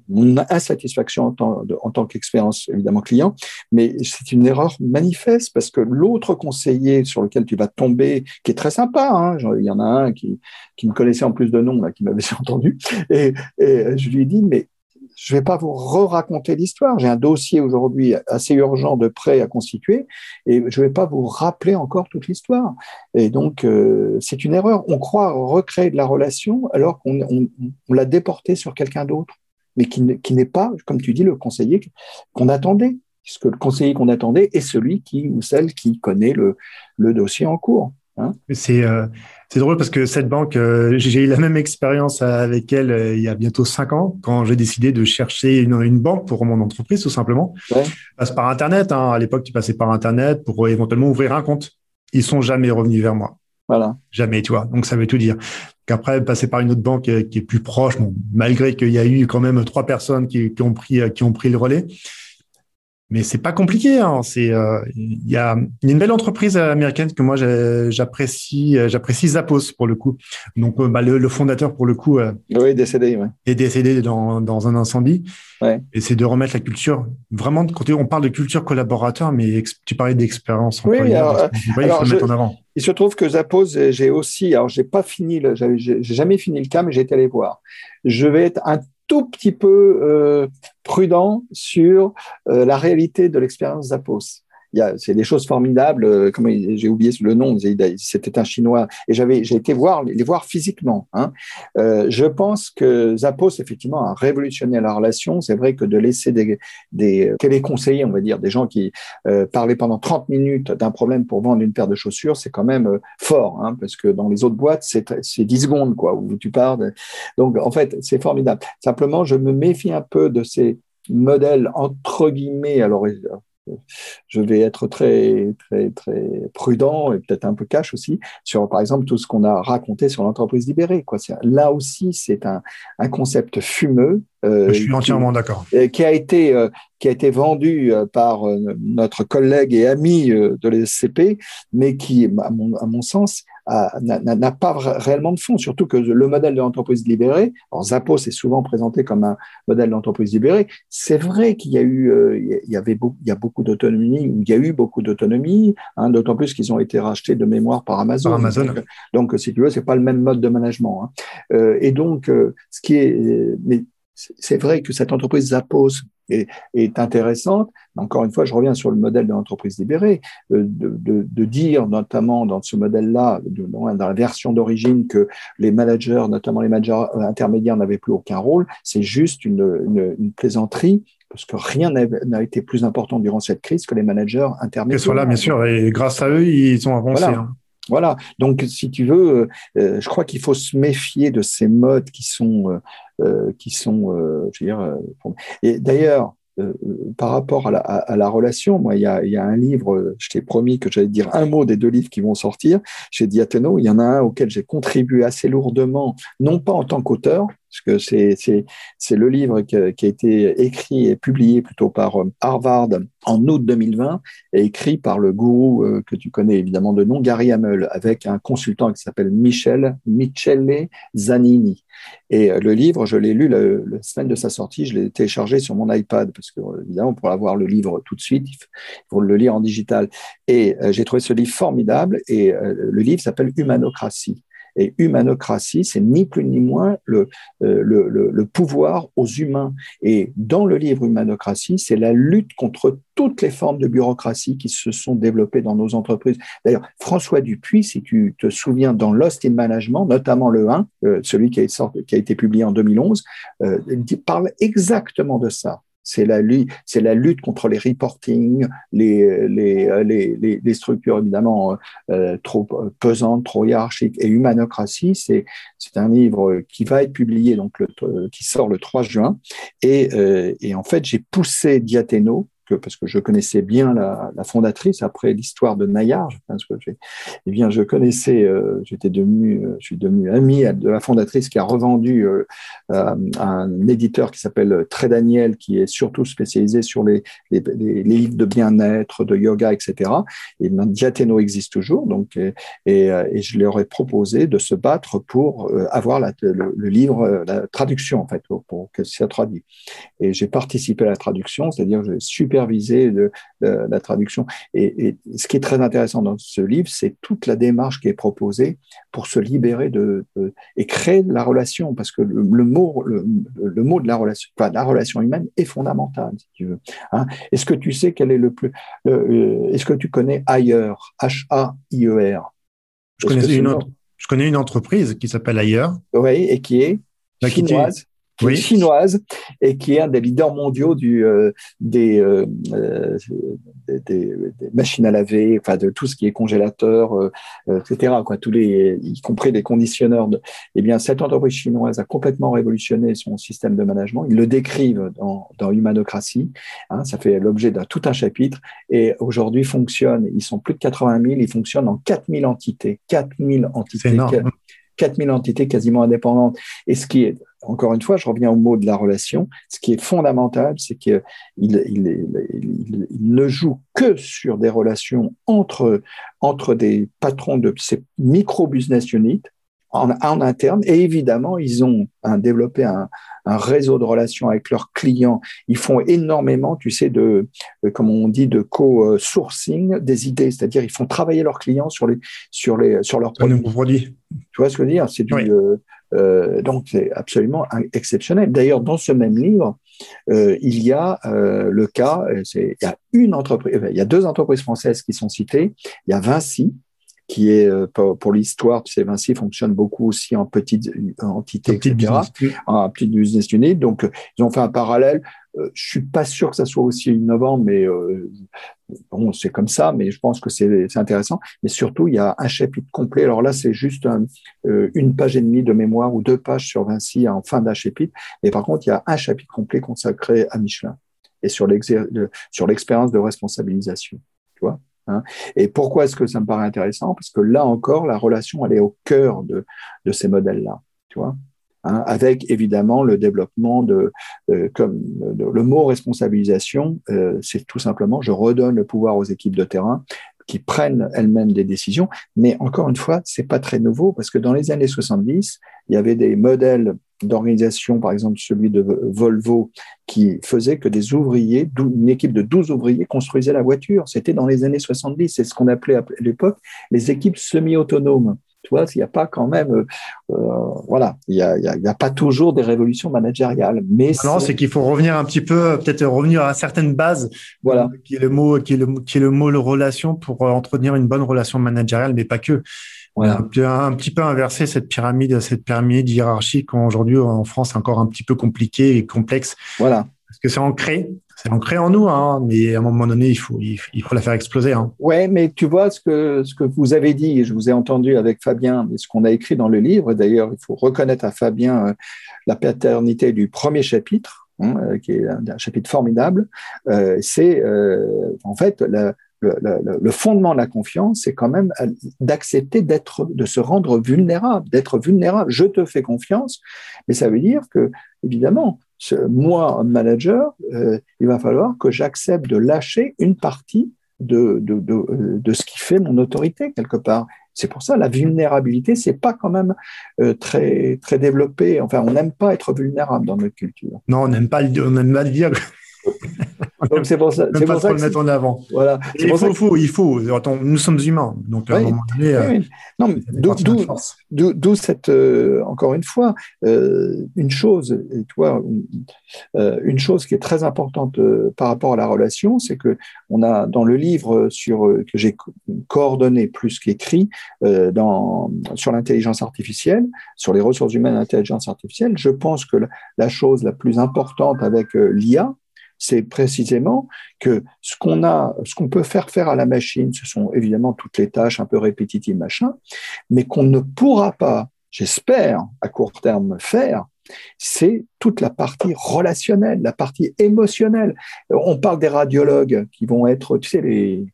mon insatisfaction en tant, en tant qu'expérience évidemment client, mais c'est une erreur manifeste parce que l'autre conseiller sur lequel tu vas tomber, qui est très sympa, hein, il y en a un qui, qui me connaissait en plus de nom, là, qui m'avait entendu, et, et je lui ai dit, mais je ne vais pas vous re-raconter l'histoire. J'ai un dossier aujourd'hui assez urgent de prêt à constituer et je ne vais pas vous rappeler encore toute l'histoire. Et donc, euh, c'est une erreur. On croit recréer de la relation alors qu'on on, l'a déporté sur quelqu'un d'autre, mais qui, n'est pas, comme tu dis, le conseiller qu'on attendait. Puisque le conseiller qu'on attendait est celui qui ou celle qui connaît le, le dossier en cours. Hein c'est euh, c'est drôle parce que cette banque, euh, j'ai eu la même expérience avec elle euh, il y a bientôt cinq ans quand j'ai décidé de chercher une, une, banque pour mon entreprise tout simplement. Ouais. Passe par internet. Hein. À l'époque, tu passais par internet pour éventuellement ouvrir un compte. Ils sont jamais revenus vers moi. Voilà. Jamais, tu vois. Donc ça veut tout dire. Qu'après passer par une autre banque qui est plus proche, bon, malgré qu'il y a eu quand même trois personnes qui, qui ont pris qui ont pris le relais mais c'est pas compliqué. Hein. C'est euh, il y, a, une belle entreprise américaine que moi j'apprécie, euh, j'apprécie Zappos pour le coup. Donc euh, bah, le, fondateur pour le coup oui, décédé, ouais. est décédé dans, dans un incendie. Ouais. Et c'est de remettre la culture vraiment. Quand on parle de culture collaborateur, mais tu parlais d'expérience. Oui, alors, il faut mettre en avant. Il se trouve que Zappos, j'ai aussi, alors j'ai pas fini, j'ai jamais fini le cas, mais j'ai été allé voir. Je vais être un tout petit peu euh, prudent sur euh, la réalité de l'expérience Zappos c'est des choses formidables. Euh, comme j'ai oublié le nom, c'était un Chinois, et j'avais, j'ai été voir les voir physiquement. Hein. Euh, je pense que Zappos effectivement a révolutionné la relation. C'est vrai que de laisser des, des téléconseillers, on va dire, des gens qui euh, parlaient pendant 30 minutes d'un problème pour vendre une paire de chaussures, c'est quand même fort, hein, parce que dans les autres boîtes, c'est, c'est 10 secondes quoi où tu parles. Donc en fait, c'est formidable. Simplement, je me méfie un peu de ces modèles entre guillemets, alors je vais être très, très, très prudent et peut-être un peu cash aussi sur, par exemple, tout ce qu'on a raconté sur l'entreprise libérée. Quoi. Là aussi, c'est un, un, concept fumeux. Euh, je suis entièrement d'accord. Qui a été, euh, qui a été vendu euh, par notre collègue et ami de l'SCP, mais qui, à mon, à mon sens, n'a pas réellement de fond, surtout que le modèle de l'entreprise libérée, alors Zappos est souvent présenté comme un modèle d'entreprise libérée, c'est vrai qu'il y a eu, euh, il y avait beaucoup, il y a beaucoup d'autonomie, il y a eu beaucoup d'autonomie, hein, d'autant plus qu'ils ont été rachetés de mémoire par Amazon. Amazon. Donc, si tu veux, c'est pas le même mode de management. Hein. Euh, et donc, euh, ce qui est, mais c'est vrai que cette entreprise Zappos est, est, intéressante. Mais encore une fois, je reviens sur le modèle de l'entreprise libérée, euh, de, de, de, dire notamment dans ce modèle-là, dans la version d'origine, que les managers, notamment les managers intermédiaires, n'avaient plus aucun rôle. C'est juste une, une, une plaisanterie parce que rien n'a été plus important durant cette crise que les managers intermédiaires. Ils sont là, bien sûr, et grâce à eux, ils ont avancé. Voilà. Hein. Voilà. Donc, si tu veux, euh, je crois qu'il faut se méfier de ces modes qui sont, euh, euh qui sont, euh, je veux dire. Euh, et d'ailleurs, par rapport à la, à, la, relation, moi, il y a, y a un livre, je t'ai promis que j'allais dire un mot des deux livres qui vont sortir chez Diateno. Il y en a un auquel j'ai contribué assez lourdement, non pas en tant qu'auteur, parce que c'est le livre qui a, été écrit et publié plutôt par Harvard en août 2020 et écrit par le gourou que tu connais évidemment de nom Gary Hamel avec un consultant qui s'appelle Michel Michele Zanini. Et le livre, je l'ai lu la, la, semaine de sa sortie, je l'ai téléchargé sur mon iPad parce que évidemment pour avoir le livre tout de suite, il faut le lire en digital. Et j'ai trouvé ce livre formidable et le livre s'appelle Humanocratie. Et humanocratie, c'est ni plus ni moins le, euh, le, le, le, pouvoir aux humains. Et dans le livre Humanocratie, c'est la lutte contre toutes les formes de bureaucratie qui se sont développées dans nos entreprises. D'ailleurs, François Dupuis, si tu te souviens, dans Lost in Management, notamment le 1, euh, celui qui a, qui a, été publié en 2011, euh, parle exactement de ça c'est la, lutte contre les reporting, les, les structures évidemment euh, trop pesantes, trop hiérarchiques. Et Humanocratie, c'est, un livre qui va être publié, donc qui sort le 3 juin. Et, euh, et en fait, j'ai poussé Diathéno, parce que je connaissais bien la, fondatrice après l'histoire de Nayar. Je pense que eh bien, je connaissais, euh, j'étais devenu, euh, je suis devenu ami de la fondatrice qui a revendu euh, un éditeur qui s'appelle Très Daniel, qui est surtout spécialisé sur les, livres de bien-être, de yoga, etc. Et Diathéno existe toujours, donc et, je leur ai proposé de se battre pour avoir le, livre, la traduction en fait, pour, pour que ça traduit. Et j'ai participé à la traduction, c'est-à-dire j'ai super superviser de, la traduction. Et, ce qui est très intéressant dans ce livre, c'est toute la démarche qui est proposée pour se libérer de, et créer la relation, parce que le, mot, le, mot de la relation, enfin, la relation humaine est fondamentale, si tu veux. Hein. Est-ce que tu sais quel est le plus, euh, est-ce que tu connais ailleurs, H-A-I-E-R je connais, une je connais une entreprise qui s'appelle Ailleurs. Oui, et qui est chinoise qui est chinoise et qui est un des leaders mondiaux du, euh, des, euh, euh des, des, machines à laver, enfin de tout ce qui est congélateur, euh, etc. Quoi, tous les, y compris des conditionneurs. De, eh bien, cette entreprise chinoise a complètement révolutionné son système de management. Ils le décrivent dans, dans Humanocratie. Hein, ça fait l'objet d'un tout un chapitre et aujourd'hui fonctionne. Ils sont plus de 80 000. Ils fonctionnent en 4000 entités. 4000 entités. 4000 entités quasiment indépendantes. Et ce qui est, encore une fois, je reviens au mot de la relation, ce qui est fondamental, c'est qu'il il, il, il, ne joue que sur des relations entre, entre des patrons de ces micro-business units en, en, interne. Et évidemment, ils ont un, développé un, un, réseau de relations avec leurs clients. Ils font énormément, tu sais, de, comme on dit, de co-sourcing des idées. C'est-à-dire, ils font travailler leurs clients sur les, sur les, sur leurs produits. Tu vois ce que je veux dire? C'est du, euh, euh, donc, c'est absolument exceptionnel. D'ailleurs, dans ce même livre, euh, il y a euh, le cas, il y a une entreprise, il y a deux entreprises françaises qui sont citées. Il y a Vinci, qui est pour, pour l'histoire, tu sais, Vinci fonctionne beaucoup aussi en petites entités, etc., en petite business unit. Donc, ils ont fait un parallèle. Je suis pas sûr que ça soit aussi innovant, mais bon, c'est comme ça. Mais je pense que c'est intéressant. Mais surtout, il y a un chapitre complet. Alors là, c'est juste un, une page et demie de mémoire ou deux pages sur Vinci en fin d'un chapitre. Et par contre, il y a un chapitre complet consacré à Michelin et sur l'expérience de responsabilisation. Tu vois Hein. Et pourquoi est-ce que ça me paraît intéressant? Parce que là encore, la relation, elle est au cœur de, de ces modèles-là, tu vois hein, avec évidemment le développement de, euh, comme le mot responsabilisation, euh, c'est tout simplement je redonne le pouvoir aux équipes de terrain qui prennent elles-mêmes des décisions. Mais encore une fois, c'est pas très nouveau parce que dans les années 70, il y avait des modèles d'organisation, par exemple celui de Volvo, qui faisait que des ouvriers, une équipe de 12 ouvriers construisait la voiture. C'était dans les années 70. C'est ce qu'on appelait à l'époque les équipes semi-autonomes. Tu vois, il n'y a pas quand même, euh, euh voilà, il n'y a, y a, y a, pas toujours des révolutions managériales. Mais non, c'est qu'il faut revenir un petit peu, peut-être revenir à certaines bases. Voilà, qui est le mot, qui est le, qui est le mot, le relation pour entretenir une bonne relation managériale, mais pas que. Voilà. Un, petit peu inverser cette pyramide, cette pyramide hiérarchique aujourd'hui en France c'est encore un petit peu compliqué et complexe. Voilà. Parce que c'est ancré, c'est ancré en nous, hein, mais à un moment donné, il faut, il, faut la faire exploser. Hein. Ouais, mais tu vois ce que ce que vous avez dit, je vous ai entendu avec Fabien, ce qu'on a écrit dans le livre. D'ailleurs, il faut reconnaître à Fabien euh, la paternité du premier chapitre, hein, euh, qui est un, chapitre formidable. Euh, c'est en fait la, le, fondement de la confiance, c'est quand même d'accepter d'être, de se rendre vulnérable, d'être vulnérable. Je te fais confiance, mais ça veut dire que, évidemment, moi, manager, euh, il va falloir que j'accepte de lâcher une partie de, de, de, de, ce qui fait mon autorité quelque part. C'est pour ça la vulnérabilité, c'est pas quand même euh, très très développé. Enfin, on n'aime pas être vulnérable dans notre culture. Non, on n'aime pas, on n'aime pas le dire. Donc c'est pour ça. C'est pour ça le mettre en avant. Voilà. Il faut, faut, il faut. nous sommes humains. Donc à un moment donné. Oui, Non, d'où cette euh, encore une fois euh, une chose. Et toi, euh, une chose qui est très importante par rapport à la relation, c'est que on a dans le livre sur que j'ai coordonné plus qu'écrit dans sur l'intelligence artificielle, sur les ressources humaines l'intelligence artificielle. Je pense que la chose la plus importante avec l'IA, c'est précisément que ce qu'on a, ce qu'on peut faire faire à la machine, ce sont évidemment toutes les tâches un peu répétitives, machin, mais qu'on ne pourra pas, j'espère, à court terme faire, c'est toute la partie relationnelle, la partie émotionnelle. On parle des radiologues qui vont être, tu sais, les,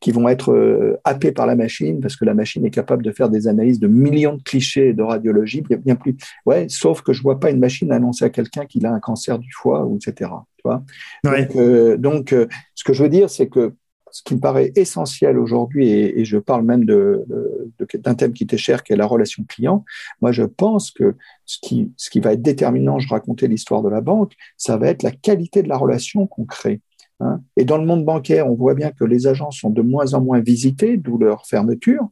qui vont être euh, happés par la machine parce que la machine est capable de faire des analyses de millions de clichés de radiologie, bien, plus. Ouais, sauf que je vois pas une machine annoncer à quelqu'un qu'il a un cancer du foie ou etc. Tu vois Donc, euh, donc ce que je veux dire, c'est que ce qui me paraît essentiel aujourd'hui, et, je parle même de, d'un thème qui était cher, qui est la relation client, moi je pense que ce qui, ce qui va être déterminant, je racontais l'histoire de la banque, ça va être la qualité de la relation qu'on crée. Hein. Et dans le monde bancaire, on voit bien que les agents sont de moins en moins visités, d'où leur fermeture.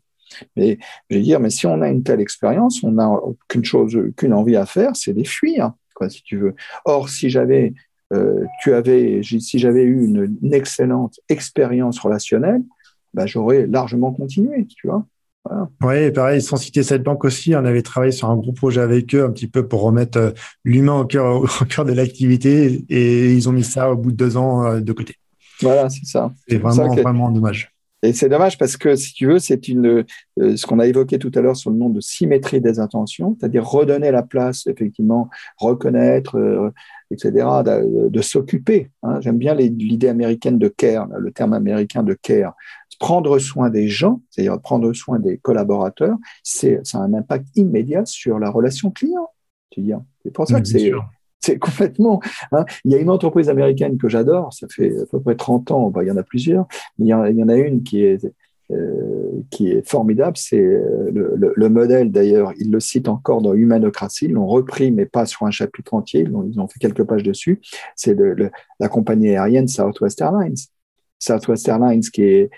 Mais je veux dire, mais si on a une telle expérience, on n'a qu'une chose, qu'une envie à faire, c'est les fuir, quoi, si tu veux. Or, si j'avais, euh, tu avais, si j'avais eu une, excellente expérience relationnelle, bah, j'aurais largement continué, tu vois. Oui, pareil, sans citer cette banque aussi, on avait travaillé sur un gros projet avec eux, un petit peu pour remettre euh, l'humain au cœur, au cœur de l'activité, et ils ont mis ça au bout de deux ans euh, de côté. Voilà, c'est ça. C'est vraiment, vraiment dommage. Et c'est dommage parce que, si tu veux, c'est une, euh, ce qu'on a évoqué tout à l'heure sur le nom de symétrie des intentions, c'est-à-dire redonner la place, effectivement, reconnaître, etc., de, s'occuper. Hein. J'aime bien l'idée américaine de care, le terme américain de care prendre soin des gens, c'est-à-dire prendre soin des collaborateurs, c'est, ça a un impact immédiat sur la relation client. C'est pour ça que c'est, c'est complètement. Hein. Il y a une entreprise américaine que j'adore, ça fait à peu près 30 ans, il y en a plusieurs, mais il y en, a une qui est, euh, qui est formidable, c'est le, modèle d'ailleurs, ils le citent encore dans Humanocratie, ils l'ont repris mais pas sur un chapitre entier, ils ont, ils ont fait quelques pages dessus, c'est la compagnie aérienne Southwest Airlines. Southwest Airlines, qui est,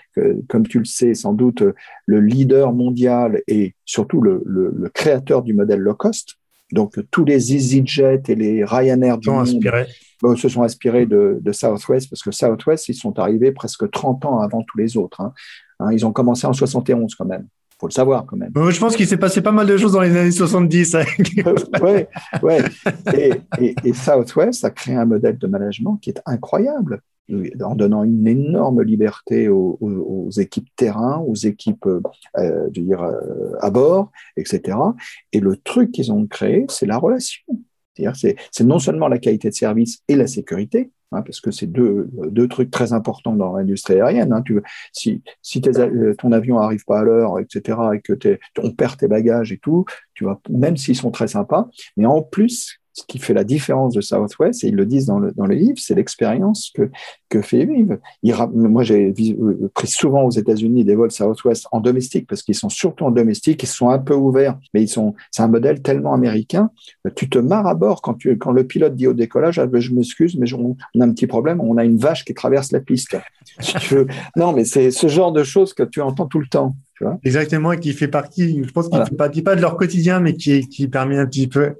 comme tu le sais, sans doute le leader mondial et surtout le, créateur du modèle low cost. Donc, tous les EasyJet et les Ryanair du monde se sont inspirés de, Southwest parce que Southwest, ils sont arrivés presque 30 ans avant tous les autres. Hein. Hein, ils ont commencé en 71 quand même faut le savoir quand même. Je pense qu'il s'est passé pas mal de choses dans les années 70. Oui, ouais. Et, et, Southwest a créé un modèle de management qui est incroyable en donnant une énorme liberté aux, équipes terrain, aux équipes euh, dire, euh, à bord, etc. Et le truc qu'ils ont créé, c'est la relation. C'est non seulement la qualité de service et la sécurité, hein, parce que c'est deux, trucs très importants dans l'industrie aérienne. Hein. Si euh, ton avion arrive pas à l'heure, etc., et que on perd tes bagages et tout, tu vois, même s'ils sont très sympas, mais en plus, ce qui fait la différence de Southwest, et ils le disent dans le, dans le livre, c'est l'expérience que, que fait vivre. moi, j'ai euh, pris souvent aux États-Unis des vols Southwest en domestique, parce qu'ils sont surtout en domestique, ils sont un peu ouverts, mais ils sont, c'est un modèle tellement américain. Tu te marres à bord quand, tu, quand le pilote dit au décollage, ah, ben, je m'excuse, mais on, a un petit problème, on a une vache qui traverse la piste. non, mais c'est ce genre de choses que tu entends tout le temps. Tu vois Exactement, et qui fait partie, je pense qu'il ne fait pas, pas de leur quotidien, mais qui, qui permet un petit peu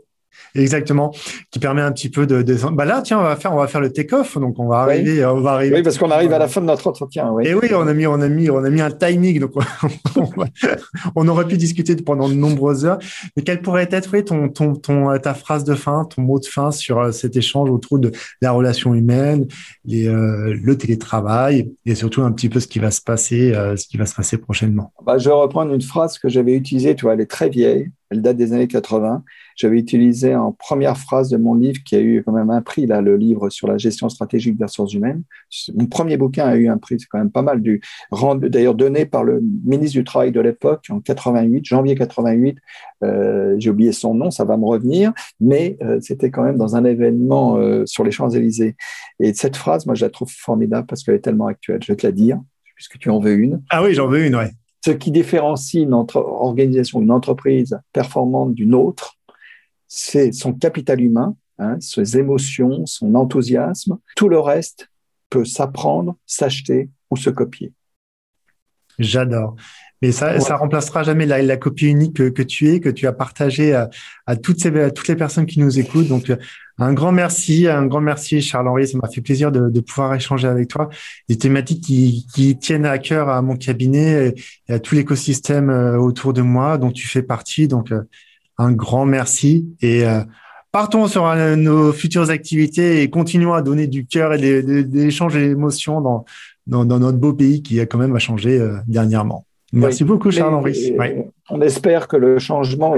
Exactement, qui permet un petit peu de, de... Bah là, tiens, on va faire, on va faire le take-off, donc on va arriver, on va arriver. Oui, parce qu'on arrive à la fin de notre entretien. Oui. Et oui, on a mis, on a mis, on a mis un timing, donc on aurait pu discuter pendant de nombreuses heures. Mais quelle pourrait être, oui, ton, ton, ton, ta phrase de fin, ton mot de fin sur euh, cet échange autour de la relation humaine, les, euh, le télétravail et surtout un petit peu ce qui va se passer, euh, ce qui va se passer prochainement? Bah, je vais reprendre une phrase que j'avais utilisée, tu vois, elle est très vieille elle date des années 80. J'avais utilisé en première phrase de mon livre, qui a eu quand même un prix, là, le livre sur la gestion stratégique des ressources humaines. Mon premier bouquin a eu un prix, c'est quand même pas mal, du d'ailleurs donné par le ministre du Travail de l'époque en 88, janvier 88. Euh, J'ai oublié son nom, ça va me revenir, mais euh, c'était quand même dans un événement euh, sur les Champs-Élysées. Et cette phrase, moi, je la trouve formidable parce qu'elle est tellement actuelle. Je vais te la dire, puisque tu en veux une. Ah oui, j'en veux une, ouais. Ce qui différencie une organisation, une entreprise performante d'une autre, c'est son capital humain, hein, ses émotions, son enthousiasme. Tout le reste peut s'apprendre, s'acheter ou se copier. J'adore. Mais ça, ça remplacera jamais la, la copie unique que, que, tu es, que tu as partagé à, à, toutes ces, à toutes les personnes qui nous écoutent. Donc, un grand merci, un grand merci, Charles-Henri. Ça m'a fait plaisir de, de, pouvoir échanger avec toi. Des thématiques qui, qui tiennent à cœur à mon cabinet et à tout l'écosystème euh, autour de moi dont tu fais partie. Donc, euh, un grand merci et euh, partons sur nos futures activités et continuons à donner du cœur et des, des, échanges et dans, dans, dans, notre beau pays qui a quand même à changer dernièrement. Merci beaucoup, Charles-Henri. On espère que le changement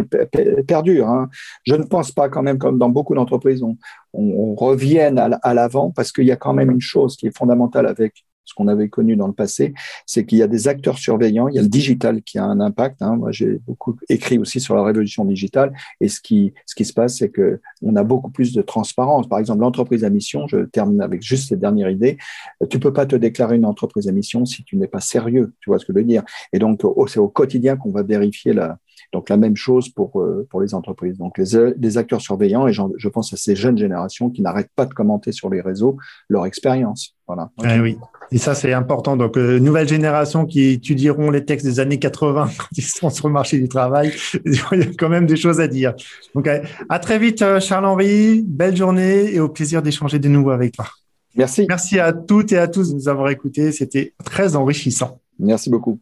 perdure. Hein. Je ne pense pas quand même, comme dans beaucoup d'entreprises, on, on, revienne à l'avant parce qu'il y a quand même une chose qui est fondamentale avec ce qu'on avait connu dans le passé, c'est qu'il y a des acteurs surveillants, il y a le digital qui a un impact. Hein. Moi, j'ai beaucoup écrit aussi sur la révolution digitale, et ce qui, se passe, c'est que on a beaucoup plus de transparence. Par exemple, l'entreprise à mission, je termine avec juste cette dernière idée, tu peux pas te déclarer une entreprise à mission si tu n'es pas sérieux, tu vois ce que je veux dire? Et donc, c'est au quotidien qu'on va vérifier la, donc la même chose pour, euh, pour les entreprises. Donc les, les acteurs surveillants, et je pense à ces jeunes générations qui n'arrêtent pas de commenter sur les réseaux leur expérience. Voilà. Eh oui. Et ça, c'est important. Donc, euh, nouvelle génération qui étudieront les textes des années 80 quand ils sont sur le marché du travail. Il y a quand même des choses à dire. Donc, à très vite, euh, Charles-Henri. Belle journée et au plaisir d'échanger de nouveau avec toi. Merci. Merci à toutes et à tous de nous avoir écoutés. C'était très enrichissant. Merci beaucoup.